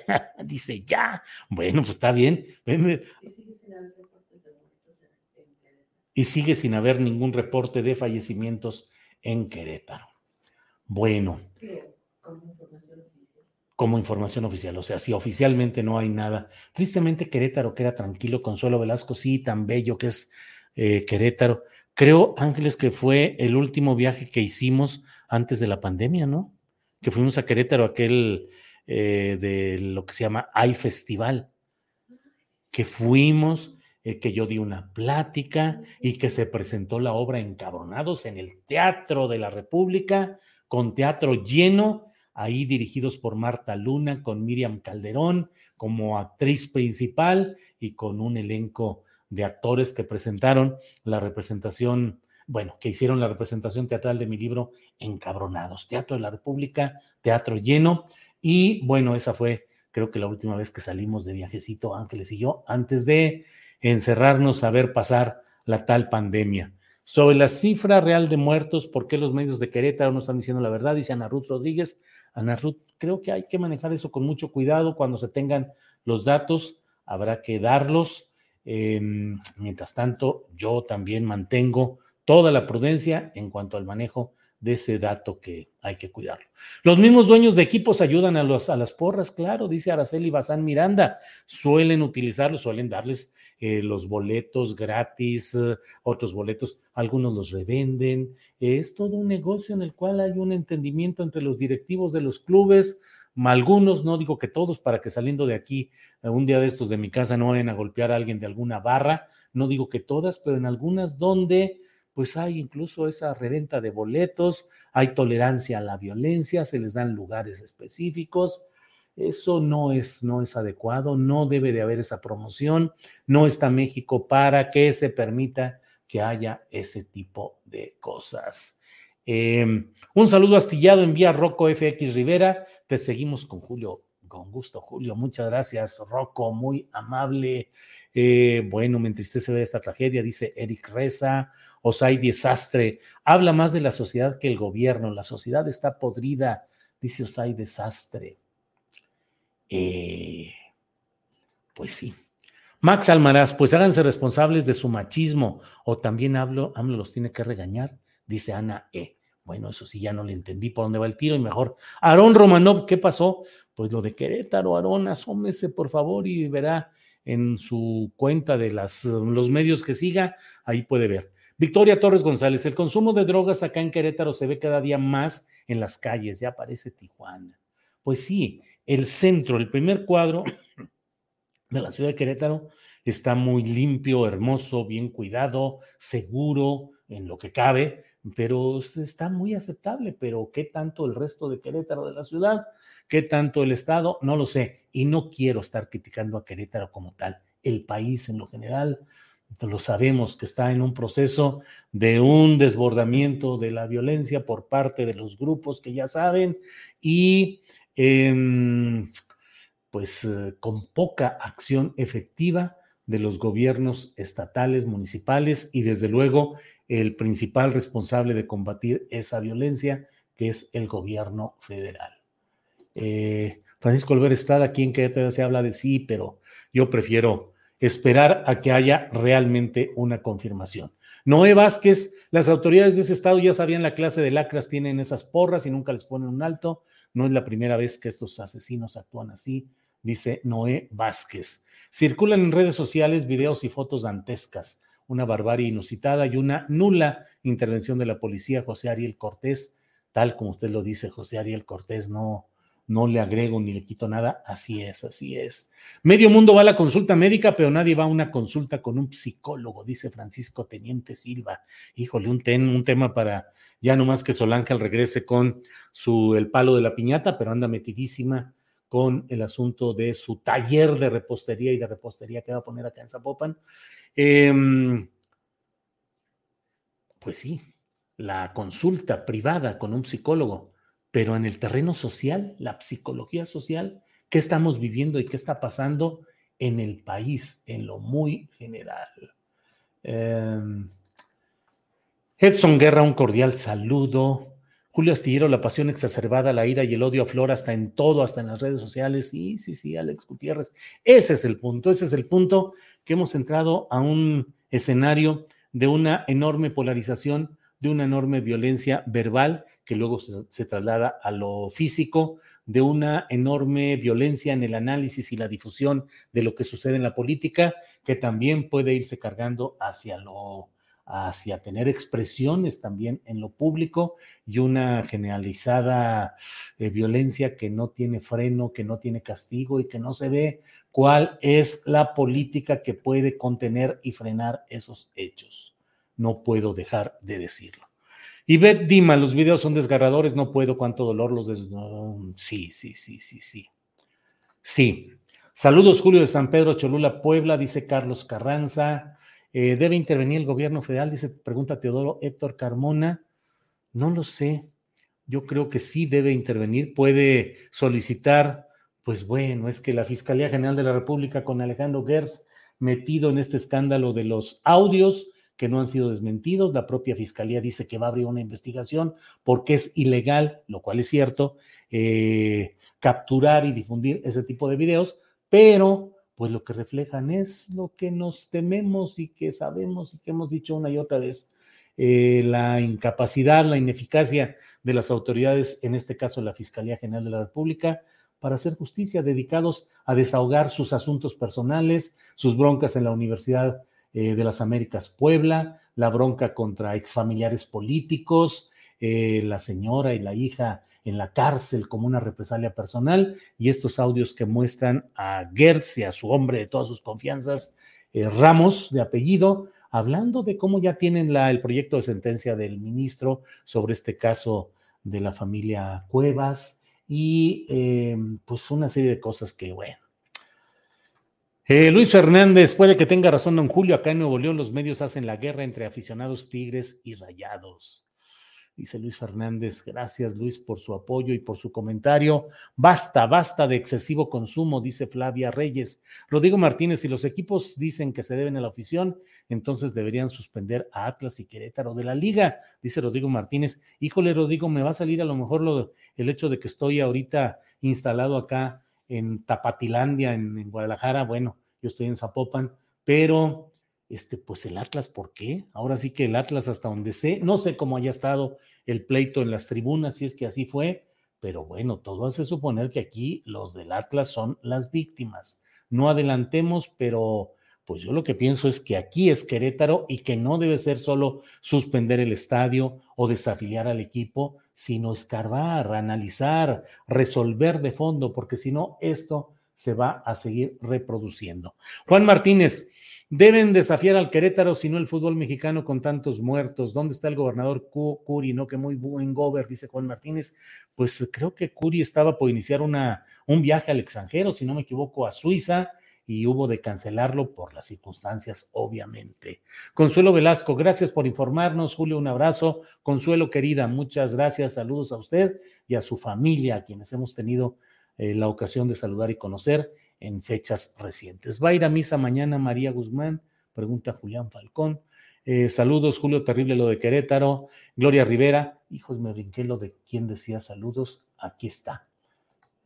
dice ya. Bueno, pues está bien. Y sigue sin haber ningún reporte de fallecimientos en Querétaro. Bueno como información oficial. O sea, si oficialmente no hay nada. Tristemente, Querétaro, que era tranquilo, Consuelo Velasco, sí, tan bello que es eh, Querétaro. Creo, Ángeles, que fue el último viaje que hicimos antes de la pandemia, ¿no? Que fuimos a Querétaro, aquel eh, de lo que se llama Hay Festival, que fuimos, eh, que yo di una plática y que se presentó la obra Encabronados en el Teatro de la República, con teatro lleno ahí dirigidos por Marta Luna, con Miriam Calderón como actriz principal y con un elenco de actores que presentaron la representación, bueno, que hicieron la representación teatral de mi libro Encabronados, Teatro de la República, teatro lleno. Y bueno, esa fue creo que la última vez que salimos de viajecito, Ángeles y yo, antes de encerrarnos a ver pasar la tal pandemia. Sobre la cifra real de muertos, ¿por qué los medios de Querétaro no están diciendo la verdad? Dice Ana Ruth Rodríguez, Ana Ruth, creo que hay que manejar eso con mucho cuidado. Cuando se tengan los datos, habrá que darlos. Em, mientras tanto, yo también mantengo toda la prudencia en cuanto al manejo de ese dato que hay que cuidarlo. Los mismos dueños de equipos ayudan a, los, a las porras, claro, dice Araceli Bazán Miranda, suelen utilizarlos, suelen darles eh, los boletos gratis, eh, otros boletos, algunos los revenden. es todo un negocio en el cual hay un entendimiento entre los directivos de los clubes, algunos, no digo que todos, para que saliendo de aquí, eh, un día de estos de mi casa no vayan a golpear a alguien de alguna barra, no digo que todas, pero en algunas donde pues hay incluso esa reventa de boletos, hay tolerancia a la violencia, se les dan lugares específicos, eso no es, no es adecuado, no debe de haber esa promoción, no está México para que se permita que haya ese tipo de cosas. Em, un saludo astillado envía Rocco FX Rivera. Te seguimos con Julio, con gusto, Julio. Muchas gracias, Rocco, muy amable. Eh, bueno, me entristece ver esta tragedia, dice Eric Reza. Osay Desastre. Habla más de la sociedad que el gobierno. La sociedad está podrida, dice Osay Desastre. Eh, pues sí. Max Almaraz, pues háganse responsables de su machismo o también hablo, AMLO los tiene que regañar, dice Ana E. Bueno, eso sí, ya no le entendí por dónde va el tiro y mejor. Aarón Romanov, ¿qué pasó? Pues lo de Querétaro, Aarón, asómese por favor y verá en su cuenta de las, los medios que siga, ahí puede ver. Victoria Torres González, el consumo de drogas acá en Querétaro se ve cada día más en las calles, ya parece Tijuana. Pues sí, el centro, el primer cuadro de la ciudad de Querétaro está muy limpio, hermoso, bien cuidado, seguro en lo que cabe. pero está muy aceptable, pero ¿qué tanto el resto de Querétaro de la ciudad? ¿Qué tanto el Estado? No lo sé. Y no quiero estar criticando a Querétaro como tal. El país en lo general, lo sabemos que está en un proceso de un desbordamiento de la violencia por parte de los grupos que ya saben y em, pues eh, con poca acción efectiva de los gobiernos estatales, municipales y desde luego el principal responsable de combatir esa violencia, que es el gobierno federal. Eh, Francisco Olver Estrada, aquí en Querétaro se habla de sí, pero yo prefiero esperar a que haya realmente una confirmación. Noé Vázquez, las autoridades de ese estado ya sabían la clase de lacras, tienen esas porras y nunca les ponen un alto. No es la primera vez que estos asesinos actúan así, dice Noé Vázquez. Circulan en redes sociales videos y fotos dantescas, una barbarie inusitada y una nula intervención de la policía. José Ariel Cortés, tal como usted lo dice, José Ariel Cortés no, no le agrego ni le quito nada, así es, así es. Medio mundo va a la consulta médica, pero nadie va a una consulta con un psicólogo, dice Francisco Teniente Silva. Híjole, un, un tema para ya no más que Solange regrese con su el palo de la piñata, pero anda metidísima con el asunto de su taller de repostería y de repostería que va a poner acá en Zapopan. Em, pues sí, la consulta privada con un psicólogo pero en el terreno social, la psicología social, ¿qué estamos viviendo y qué está pasando en el país en lo muy general? Em, Edson Guerra, un cordial saludo. Julio Astillero, la pasión exacerbada, la ira y el odio aflora hasta en todo, hasta en las redes sociales. Sí, sí, sí, Alex Gutiérrez. Ese es el punto, ese es el punto que hemos entrado a un escenario de una enorme polarización, de una enorme violencia verbal que luego se, traslada a lo físico, de una enorme violencia en el análisis y la difusión de lo que sucede en la política, que también puede irse cargando hacia lo hacia tener expresiones también en lo público y una generalizada eh, violencia que no tiene freno, que no tiene castigo y que no se ve cuál es la política que puede contener y frenar esos hechos. No puedo dejar de decirlo. Y Beth Dima, los videos son desgarradores, no puedo, cuánto dolor los des... sí, sí, sí, sí, sí. Sí. Saludos, Julio de San Pedro, Cholula, Puebla, dice Carlos Carranza. Eh, ¿Debe intervenir el gobierno federal? Dice, pregunta Teodoro Héctor Carmona. No lo sé. Yo creo que sí debe intervenir. Puede solicitar, pues bueno, es que la Fiscalía General de la República con Alejandro Gertz metido en este escándalo de los audios, que no han sido desmentidos. La propia fiscalía dice que va a abrir una investigación porque es ilegal, lo cual es cierto, eh, capturar y difundir ese tipo de videos, pero pues lo que reflejan es lo que nos tememos y que sabemos y que hemos dicho una y otra vez, eh, la incapacidad, la ineficacia de las autoridades, en este caso la Fiscalía General de la República, para hacer justicia, dedicados a desahogar sus asuntos personales, sus broncas en la Universidad eh, de las Américas. Puebla, la bronca contra exfamiliares políticos, eh, la señora y la hija en la cárcel como una represalia personal y estos audios que muestran a Gertz y a su hombre de todas sus confianzas, eh, Ramos de apellido, hablando de cómo ya tienen la, el proyecto de sentencia del ministro sobre este caso de la familia Cuevas y pues una serie de cosas que, bueno, eh, Luis Fernández, puede que tenga razón don Julio, acá en Nuevo León los medios hacen la guerra entre aficionados tigres y rayados. Dice Luis Fernández, gracias Luis por su apoyo y por su comentario. Basta, basta de excesivo consumo, dice Flavia Reyes. Rodrigo Martínez, si los equipos dicen que se deben a la afición, entonces deberían suspender a Atlas y Querétaro de la liga, dice Rodrigo Martínez. Híjole, Rodrigo, me va a salir a lo mejor lo, el hecho de que estoy ahorita instalado acá en Tapatilandia, en, Guadalajara, bueno, yo estoy en Zapopan, pero este, pues el Atlas, ¿por qué? Ahora sí que el Atlas, hasta donde sé, no sé cómo haya estado el pleito en las tribunas, si es que así fue, pero bueno, todo hace suponer que aquí los del Atlas son las víctimas. No adelantemos, pero pues yo lo que pienso es que aquí es Querétaro y que no debe ser solo suspender el estadio o desafiliar al equipo, sino escarbar, analizar, resolver de fondo, porque si no, esto se va a seguir reproduciendo. Juan Martínez, Deben desafiar al Querétaro, si no el fútbol mexicano con tantos muertos. ¿Dónde está el gobernador Curi? No, que muy buen gober, dice Juan Martínez. Pues creo que Curi estaba por iniciar una, un viaje al extranjero, si no me equivoco, a Suiza, y hubo de cancelarlo por las circunstancias, obviamente. Consuelo Velasco, gracias por informarnos. Julio, un abrazo. Consuelo, querida, muchas gracias. Saludos a usted y a su familia, a quienes hemos tenido eh, la ocasión de saludar y conocer en fechas recientes. ¿Va a ir a misa mañana María Guzmán? Pregunta Julián Falcón. Eh, saludos, Julio, terrible lo de Querétaro. Gloria Rivera, hijos, me brinqué lo de quién decía saludos. Aquí está.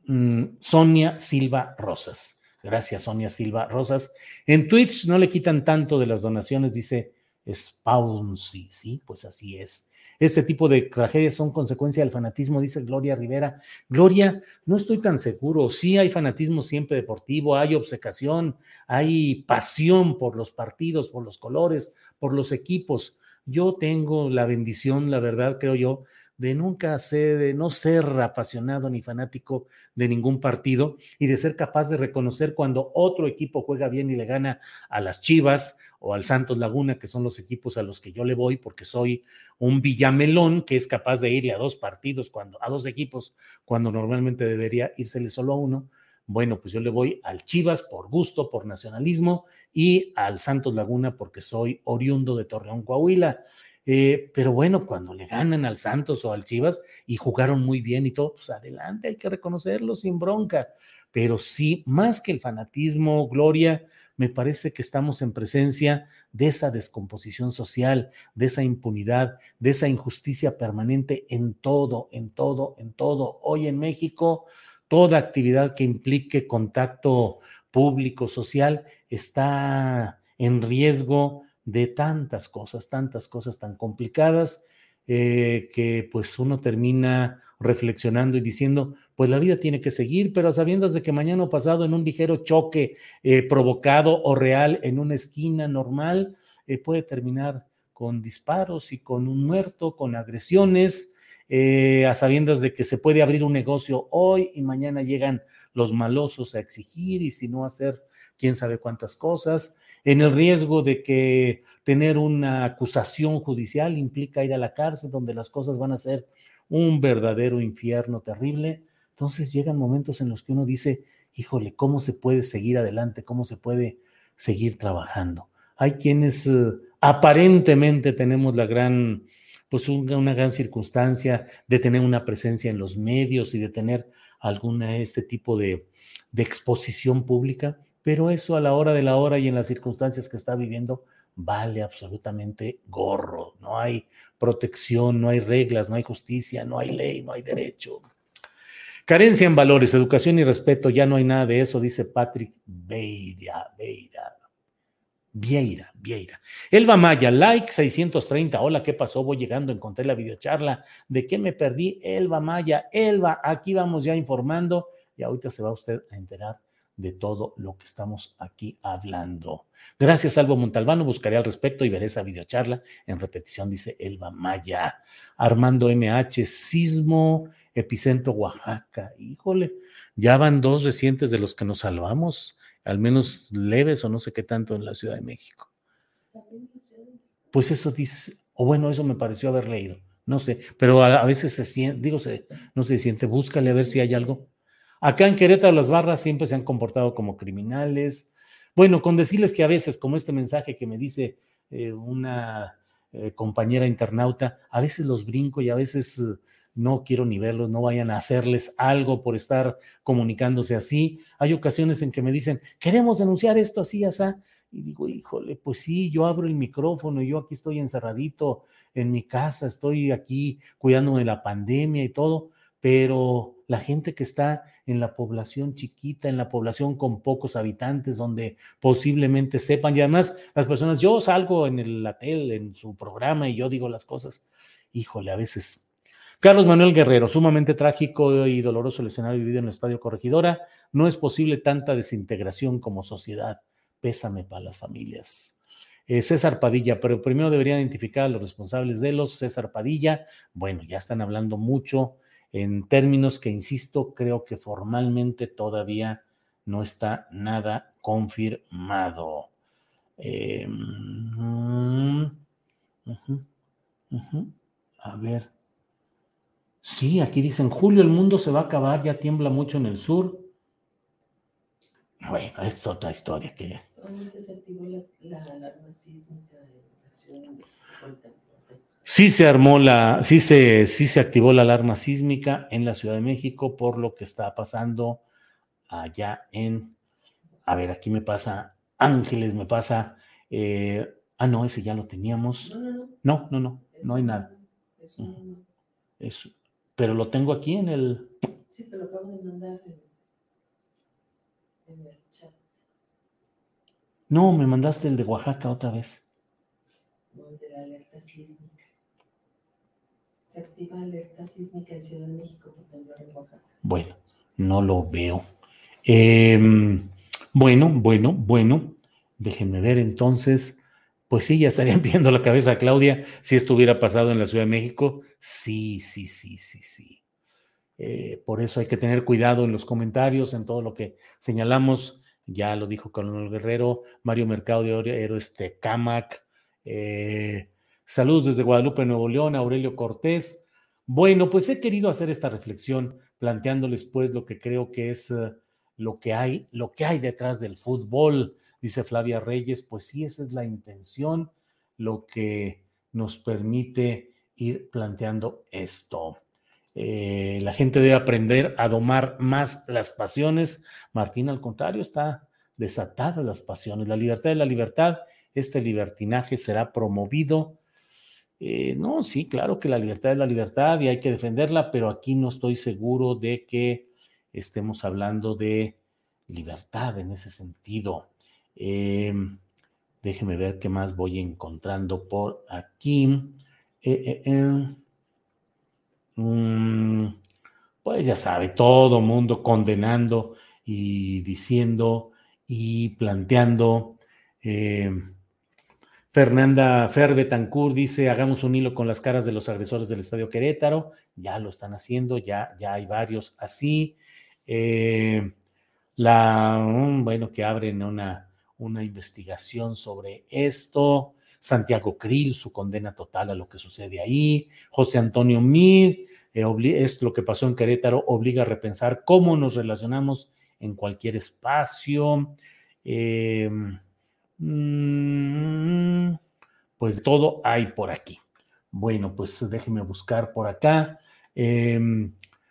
Mm, Sonia Silva Rosas. Gracias, Sonia Silva Rosas. En Twitch no le quitan tanto de las donaciones, dice Spawnsi, sí, pues así es. Este tipo de tragedias son consecuencia del fanatismo, dice Gloria Rivera. Gloria, no estoy tan seguro. Sí hay fanatismo siempre deportivo, hay obsecación, hay pasión por los partidos, por los colores, por los equipos. Yo tengo la bendición, la verdad, creo yo, de nunca ser, de no ser apasionado ni fanático de ningún partido y de ser capaz de reconocer cuando otro equipo juega bien y le gana a las Chivas o al Santos Laguna, que son los equipos a los que yo le voy porque soy un villamelón que es capaz de irle a dos partidos cuando a dos equipos cuando normalmente debería írsele solo a uno. Bueno, pues yo le voy al Chivas por gusto, por nacionalismo y al Santos Laguna porque soy oriundo de Torreón, Coahuila. Eh, pero bueno, cuando le ganan al Santos o al Chivas y jugaron muy bien y todo, pues adelante, hay que reconocerlo sin bronca. Pero sí, más que el fanatismo, Gloria, me parece que estamos en presencia de esa descomposición social, de esa impunidad, de esa injusticia permanente en todo, en todo, en todo. Hoy en México, toda actividad que implique contacto público, social, está en riesgo de tantas cosas, tantas cosas tan complicadas, eh, que pues uno termina reflexionando y diciendo, pues la vida tiene que seguir, pero a sabiendas de que mañana o pasado en un ligero choque eh, provocado o real en una esquina normal, eh, puede terminar con disparos y con un muerto, con agresiones, a sabiendas de que se puede abrir un negocio hoy y mañana llegan los malosos a exigir y si no hacer quién sabe cuántas cosas en el riesgo de que tener una acusación judicial implica ir a la cárcel, donde las cosas van a ser un verdadero infierno terrible. Entonces llegan momentos en los que uno dice, híjole, ¿cómo se puede seguir adelante? ¿Cómo se puede seguir trabajando? Hay quienes eh, aparentemente tenemos la gran, pues una gran circunstancia de tener una presencia en los medios y de tener alguna este tipo de, de exposición pública, pero eso a la hora de la hora y en las circunstancias que está viviendo vale absolutamente gorro. No hay protección, no hay reglas, no hay justicia, no hay ley, no hay derecho. Carencia en valores, educación y respeto, ya no hay nada de eso, dice Patrick Beira, Beira. Vieira, Vieira. Elba Maya, like 630. Hola, ¿qué pasó? Voy llegando, encontré la videocharla. ¿De qué me perdí? Elba Maya, Elba, aquí vamos ya informando y ahorita se va usted a enterar de todo lo que estamos aquí hablando. Gracias, Albo Montalbano. Buscaré al respecto y veré esa videocharla. En repetición dice Elba Maya. Armando MH, sismo, epicentro Oaxaca. Híjole, ya van dos recientes de los que nos salvamos, al menos leves o no sé qué tanto en la Ciudad de México. Pues eso dice, o bueno, eso me pareció haber leído. No sé, pero a, veces se siente, digo, se, no se siente, búscale a ver si hay algo Acá en Querétaro las barras siempre se han comportado como criminales. Bueno, con decirles que a veces, como este mensaje que me dice eh, una eh, compañera internauta, a veces los brinco y a veces eh, no quiero ni verlos, no vayan a hacerles algo por estar comunicándose así. Hay ocasiones en que me dicen, queremos denunciar esto así, así. Y digo, híjole, pues sí, yo abro el micrófono, yo aquí estoy encerradito en mi casa, estoy aquí cuidándome de la pandemia y todo, pero la gente que está en la población chiquita, en la población con pocos habitantes, donde posiblemente sepan, y además las personas, yo salgo en el, la tele, en su programa y yo digo las cosas, híjole, a veces. Carlos Manuel Guerrero, sumamente trágico y doloroso el escenario vivido en el Estadio Corregidora. No es posible tanta desintegración como sociedad. Pésame para las familias. Eh, César Padilla, pero primero debería identificar a los responsables de los. César Padilla, bueno, ya están hablando mucho en términos que, insisto, creo que formalmente todavía no está nada confirmado. Eh, mm. A ver. Sí, aquí dicen, Julio, el mundo se va a acabar, ya tiembla mucho en el sur. Bueno, es otra historia que... Solamente se activó la, la alarma sísmica en la Ciudad de Sí se armó la, sí se, sí se activó la alarma sísmica en la Ciudad de México por lo que está pasando allá en, a ver, aquí me pasa Ángeles, me pasa, eh, ah, no, ese ya lo teníamos. No, no, no. No, no, no, hay nada. Es un, Es- pero lo tengo aquí en el, sí, te lo acabo de mandar en, en el chat. no, me mandaste el de Oaxaca otra vez. ¿no? de la alerta sísmica. Se activa alerta sísmica en Ciudad de México por temblor en. Bueno, no lo veo. Em, bueno, bueno, bueno. Déjenme ver entonces. Pues sí, ya estarían viendo la cabeza a Claudia si esto hubiera pasado en la Ciudad de México. Sí, sí, sí, sí, sí. Eh, por eso hay que tener cuidado en los comentarios, en todo lo que señalamos. Ya lo dijo Coronel Guerrero, Mario Mercado de Oro, Héroes Tecamac. Eh, saludos desde Guadalupe, Nuevo León, Aurelio Cortés. Bueno, pues he querido hacer esta reflexión planteándoles pues lo que creo que es eh, lo que hay, lo que hay detrás del fútbol, dice Flavia Reyes, pues sí, esa es la intención, lo que nos permite ir planteando esto. Eh, la gente debe aprender a domar más las pasiones. Martín, al contrario, está desatada las pasiones. La libertad de la libertad, este libertinaje será promovido. Eh, no, sí, claro que la libertad es la libertad y hay que defenderla, pero aquí no estoy seguro de que estemos hablando de libertad en ese sentido. Eh, déjeme ver qué más voy encontrando por aquí. Eh, eh, eh. Mm, pues ya sabe, todo mundo condenando y diciendo y planteando. eh, Fernanda Ferbetancur dice, hagamos un hilo con las caras de los agresores del Estadio Querétaro. Ya lo están haciendo, ya, ya hay varios así. Eh, la, mm, bueno, que abren una, una investigación sobre esto. Santiago Krill, su condena total a lo que sucede ahí. José Antonio Mid, eh, es lo que pasó en Querétaro, obliga a repensar cómo nos relacionamos en cualquier espacio. Eh, mm, pues todo hay por aquí. Bueno, pues déjeme buscar por acá. Eh,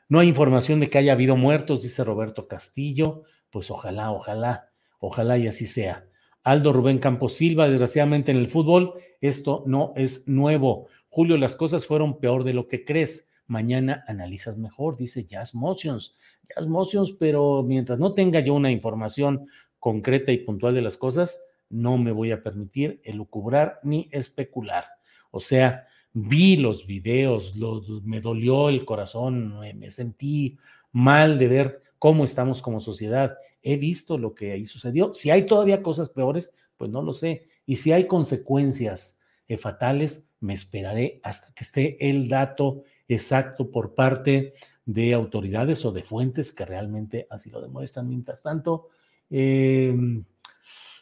no hay información de que haya habido muertos, dice Roberto Castillo. Pues ojalá, ojalá, ojalá y así sea. Aldo Rubén Campos Silva, desgraciadamente en el fútbol, esto no es nuevo. Julio, las cosas fueron peor de lo que crees. Mañana analizas mejor, dice Jazz Motions. Jazz Motions, pero mientras no tenga yo una información concreta y puntual de las cosas, no me voy a permitir elucubrar ni especular. O sea, vi los videos, me dolió el corazón, me, me sentí mal de ver cómo estamos como sociedad. He visto lo que ahí sucedió. Si hay todavía cosas peores, pues no lo sé. Y si hay consecuencias eh, fatales, me esperaré hasta que esté el dato exacto por parte de autoridades o de fuentes que realmente así lo demuestran. Mientras tanto, eh,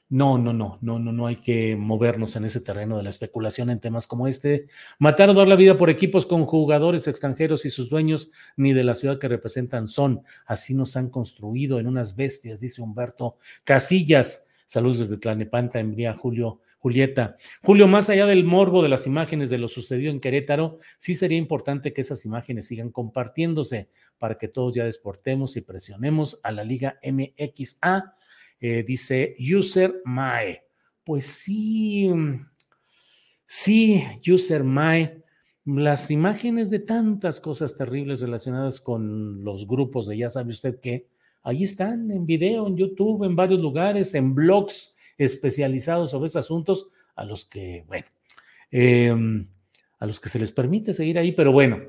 no, no, no, no, no, no hay que movernos en ese terreno de la especulación en temas como este. Matar o dar la vida por equipos con jugadores extranjeros y sus dueños, ni de la ciudad que representan son. Así nos han construido en unas bestias, dice Humberto Casillas. Saludos desde Tlanepanta, envía Julio, Julieta. Julio, más allá del morbo de las imágenes de lo sucedido en Querétaro, sí sería importante que esas imágenes sigan compartiéndose para que todos ya desportemos y presionemos a la Liga MXA eh, dice User Mae. Pues sí, sí, User Mae. Las imágenes de tantas cosas terribles relacionadas con los grupos de ya sabe usted qué, ahí están en video, en YouTube, en varios lugares, en blogs especializados sobre esos asuntos, a los que, bueno, eh, a los que se les permite seguir ahí, pero bueno,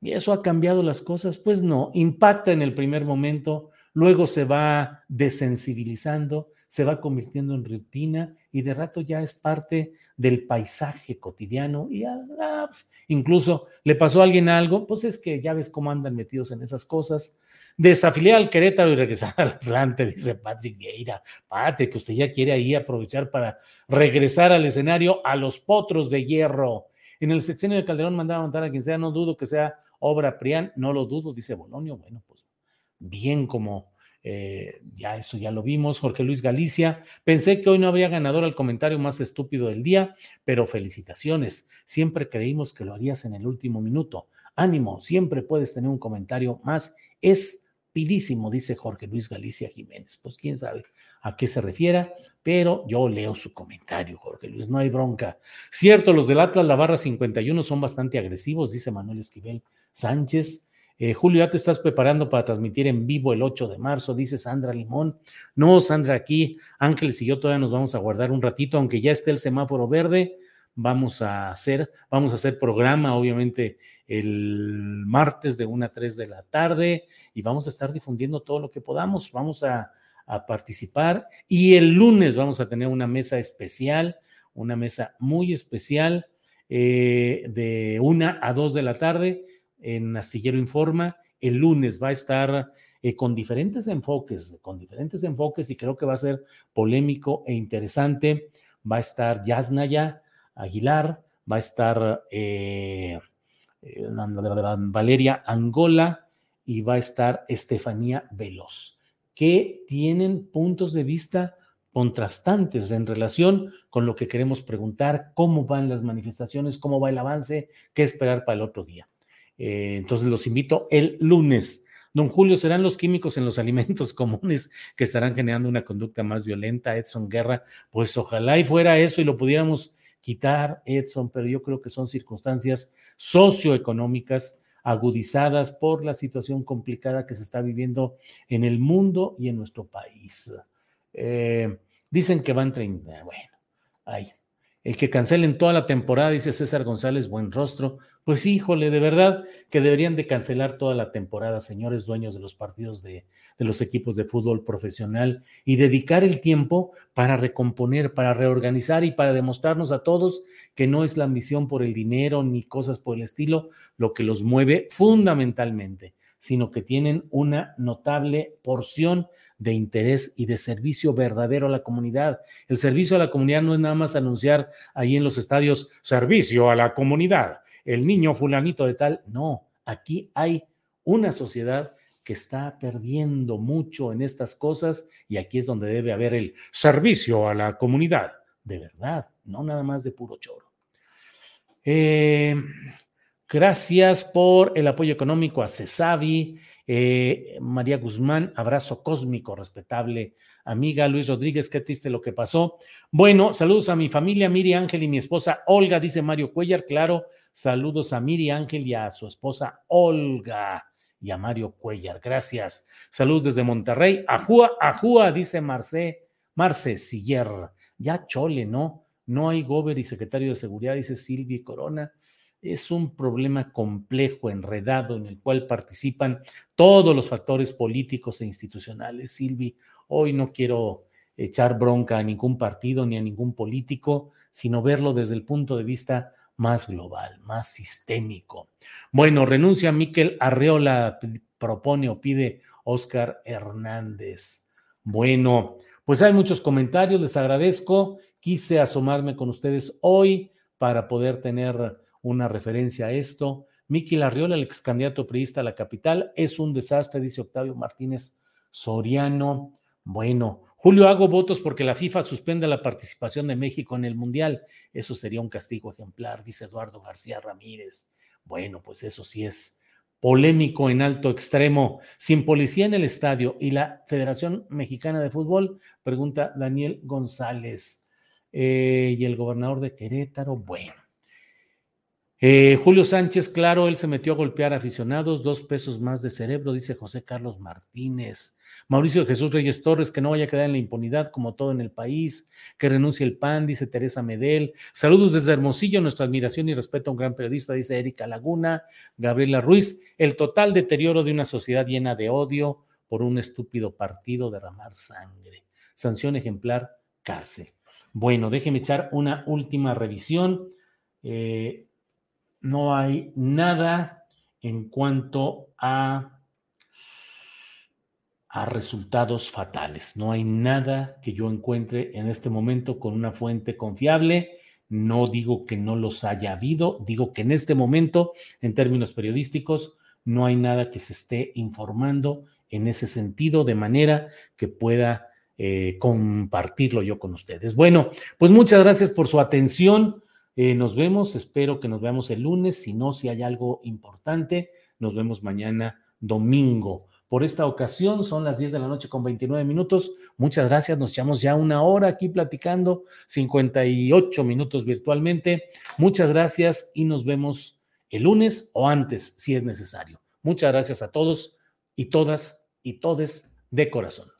¿y eso ha cambiado las cosas? Pues no, impacta en el primer momento, luego se va desensibilizando, se va convirtiendo en rutina y de rato ya es parte del paisaje cotidiano y ah, pues, incluso le pasó a alguien algo, pues es que ya ves cómo andan metidos en esas cosas. Desafiliar al Querétaro y regresar al Atlante, dice Patrick Vieira. Patrick, usted ya quiere ahí aprovechar para regresar al escenario a los potros de hierro. En el sexenio de Calderón mandaba a montar a quien sea, no dudo que sea obra Prián, no lo dudo, dice Bolonio. Bueno, bien como eh, ya eso ya lo vimos. Jorge Luis Galicia, pensé que hoy no habría ganador al comentario más estúpido del día, pero felicitaciones. Siempre creímos que lo harías en el último minuto. Ánimo, siempre puedes tener un comentario más. Es pidísimo, dice Jorge Luis Galicia Jiménez. Pues quién sabe a qué se refiera, pero yo leo su comentario, Jorge Luis, no hay bronca. Cierto, los del Atlas, la barra 51 son bastante agresivos, dice Manuel Esquivel Sánchez. Eh, Julio, ya te estás preparando para transmitir en vivo el 8 de marzo, dice Sandra Limón. No, Sandra, aquí Ángeles y yo todavía nos vamos a guardar un ratito, aunque ya esté el semáforo verde. Vamos a hacer, vamos a hacer programa, obviamente, el martes de 1 a 3 de la tarde y vamos a estar difundiendo todo lo que podamos. Vamos a, participar y el lunes vamos a tener una mesa especial, una mesa muy especial eh, de 1 a 2 de la tarde en Astillero Informa. El lunes va a estar eh, con diferentes enfoques, con diferentes enfoques y creo que va a ser polémico e interesante. Va a estar Yasnaya Aguilar, va a estar eh, eh, Valeria Angola y va a estar Estefanía Veloz, que tienen puntos de vista contrastantes en relación con lo que queremos preguntar, cómo van las manifestaciones, cómo va el avance, qué esperar para el otro día. Eh, entonces los invito el lunes. Don Julio, ¿serán los químicos en los alimentos comunes que estarán generando una conducta más violenta? Edson Guerra, pues ojalá y fuera eso y lo pudiéramos quitar, Edson, pero yo creo que son circunstancias socioeconómicas agudizadas por la situación complicada que se está viviendo en el mundo y en nuestro país. Eh, dicen que van 30, bueno, ahí. El que cancelen toda la temporada, dice César González, buen rostro. Pues híjole, de verdad que deberían de cancelar toda la temporada, señores dueños de los partidos de, de los equipos de fútbol profesional y dedicar el tiempo para recomponer, para reorganizar y para demostrarnos a todos que no es la ambición por el dinero ni cosas por el estilo lo que los mueve fundamentalmente, sino que tienen una notable porción de interés y de servicio verdadero a la comunidad. El servicio a la comunidad no es nada más anunciar ahí en los estadios servicio a la comunidad, el niño fulanito de tal. No, aquí hay una sociedad que está perdiendo mucho en estas cosas y aquí es donde debe haber el servicio a la comunidad, de verdad, no nada más de puro choro. Eh, gracias por el apoyo económico a Cesavi, eh, María Guzmán, abrazo cósmico, respetable amiga. Luis Rodríguez, qué triste lo que pasó. Bueno, saludos a mi familia, Miri Ángel y mi esposa Olga, dice Mario Cuellar. Claro, saludos a Miri Ángel y a su esposa Olga y a Mario Cuellar. Gracias. Saludos desde Monterrey. Ajúa, ajúa, dice Marce, Marce Siller. Ya chole, ¿no? No hay gober y secretario de seguridad, dice Silvia Corona es un problema complejo, enredado, en el cual participan todos los factores políticos e institucionales. Silvi, hoy no quiero echar bronca a ningún partido ni a ningún político, sino verlo desde el punto de vista más global, más sistémico. Bueno, renuncia Miquel Arreola, propone o pide Oscar Hernández. Bueno, pues hay muchos comentarios, les agradezco. Quise asomarme con ustedes hoy para poder tener una referencia a esto. Miki Larriola, el ex candidato priista a la capital, es un desastre, dice Octavio Martínez Soriano. Bueno, Julio, hago votos porque la FIFA suspenda la participación de México en el Mundial. Eso sería un castigo ejemplar, dice Eduardo García Ramírez. Bueno, pues eso sí es polémico en alto extremo. Sin policía en el estadio y la Federación Mexicana de Fútbol, pregunta Daniel González. Eh, y el gobernador de Querétaro, bueno. Eh, Julio Sánchez, claro, él se metió a golpear aficionados, dos pesos más de cerebro, dice José Carlos Martínez. Mauricio Jesús Reyes Torres, que no vaya a quedar en la impunidad como todo en el país, que renuncie el PAN, dice Teresa Medel. Saludos desde Hermosillo, nuestra admiración y respeto a un gran periodista, dice Erika Laguna, Gabriela Ruiz. El total deterioro de una sociedad llena de odio por un estúpido partido derramar sangre. Sanción ejemplar, cárcel. Bueno, déjeme echar una última revisión. Eh, no hay nada en cuanto a a resultados fatales. No hay nada que yo encuentre en este momento con una fuente confiable. No digo que no los haya habido, digo que en este momento, en términos periodísticos, no hay nada que se esté informando en ese sentido de manera que pueda eh, compartirlo yo con ustedes. Bueno, pues muchas gracias por su atención. Eh, nos vemos, espero que nos veamos el lunes. Si no, si hay algo importante, nos vemos mañana domingo. Por esta ocasión son las 10 de la noche con 29 minutos. Muchas gracias. Nos echamos ya una hora aquí platicando, 58 minutos virtualmente. Muchas gracias y nos vemos el lunes o antes si es necesario. Muchas gracias a todos y todas y todes de corazón.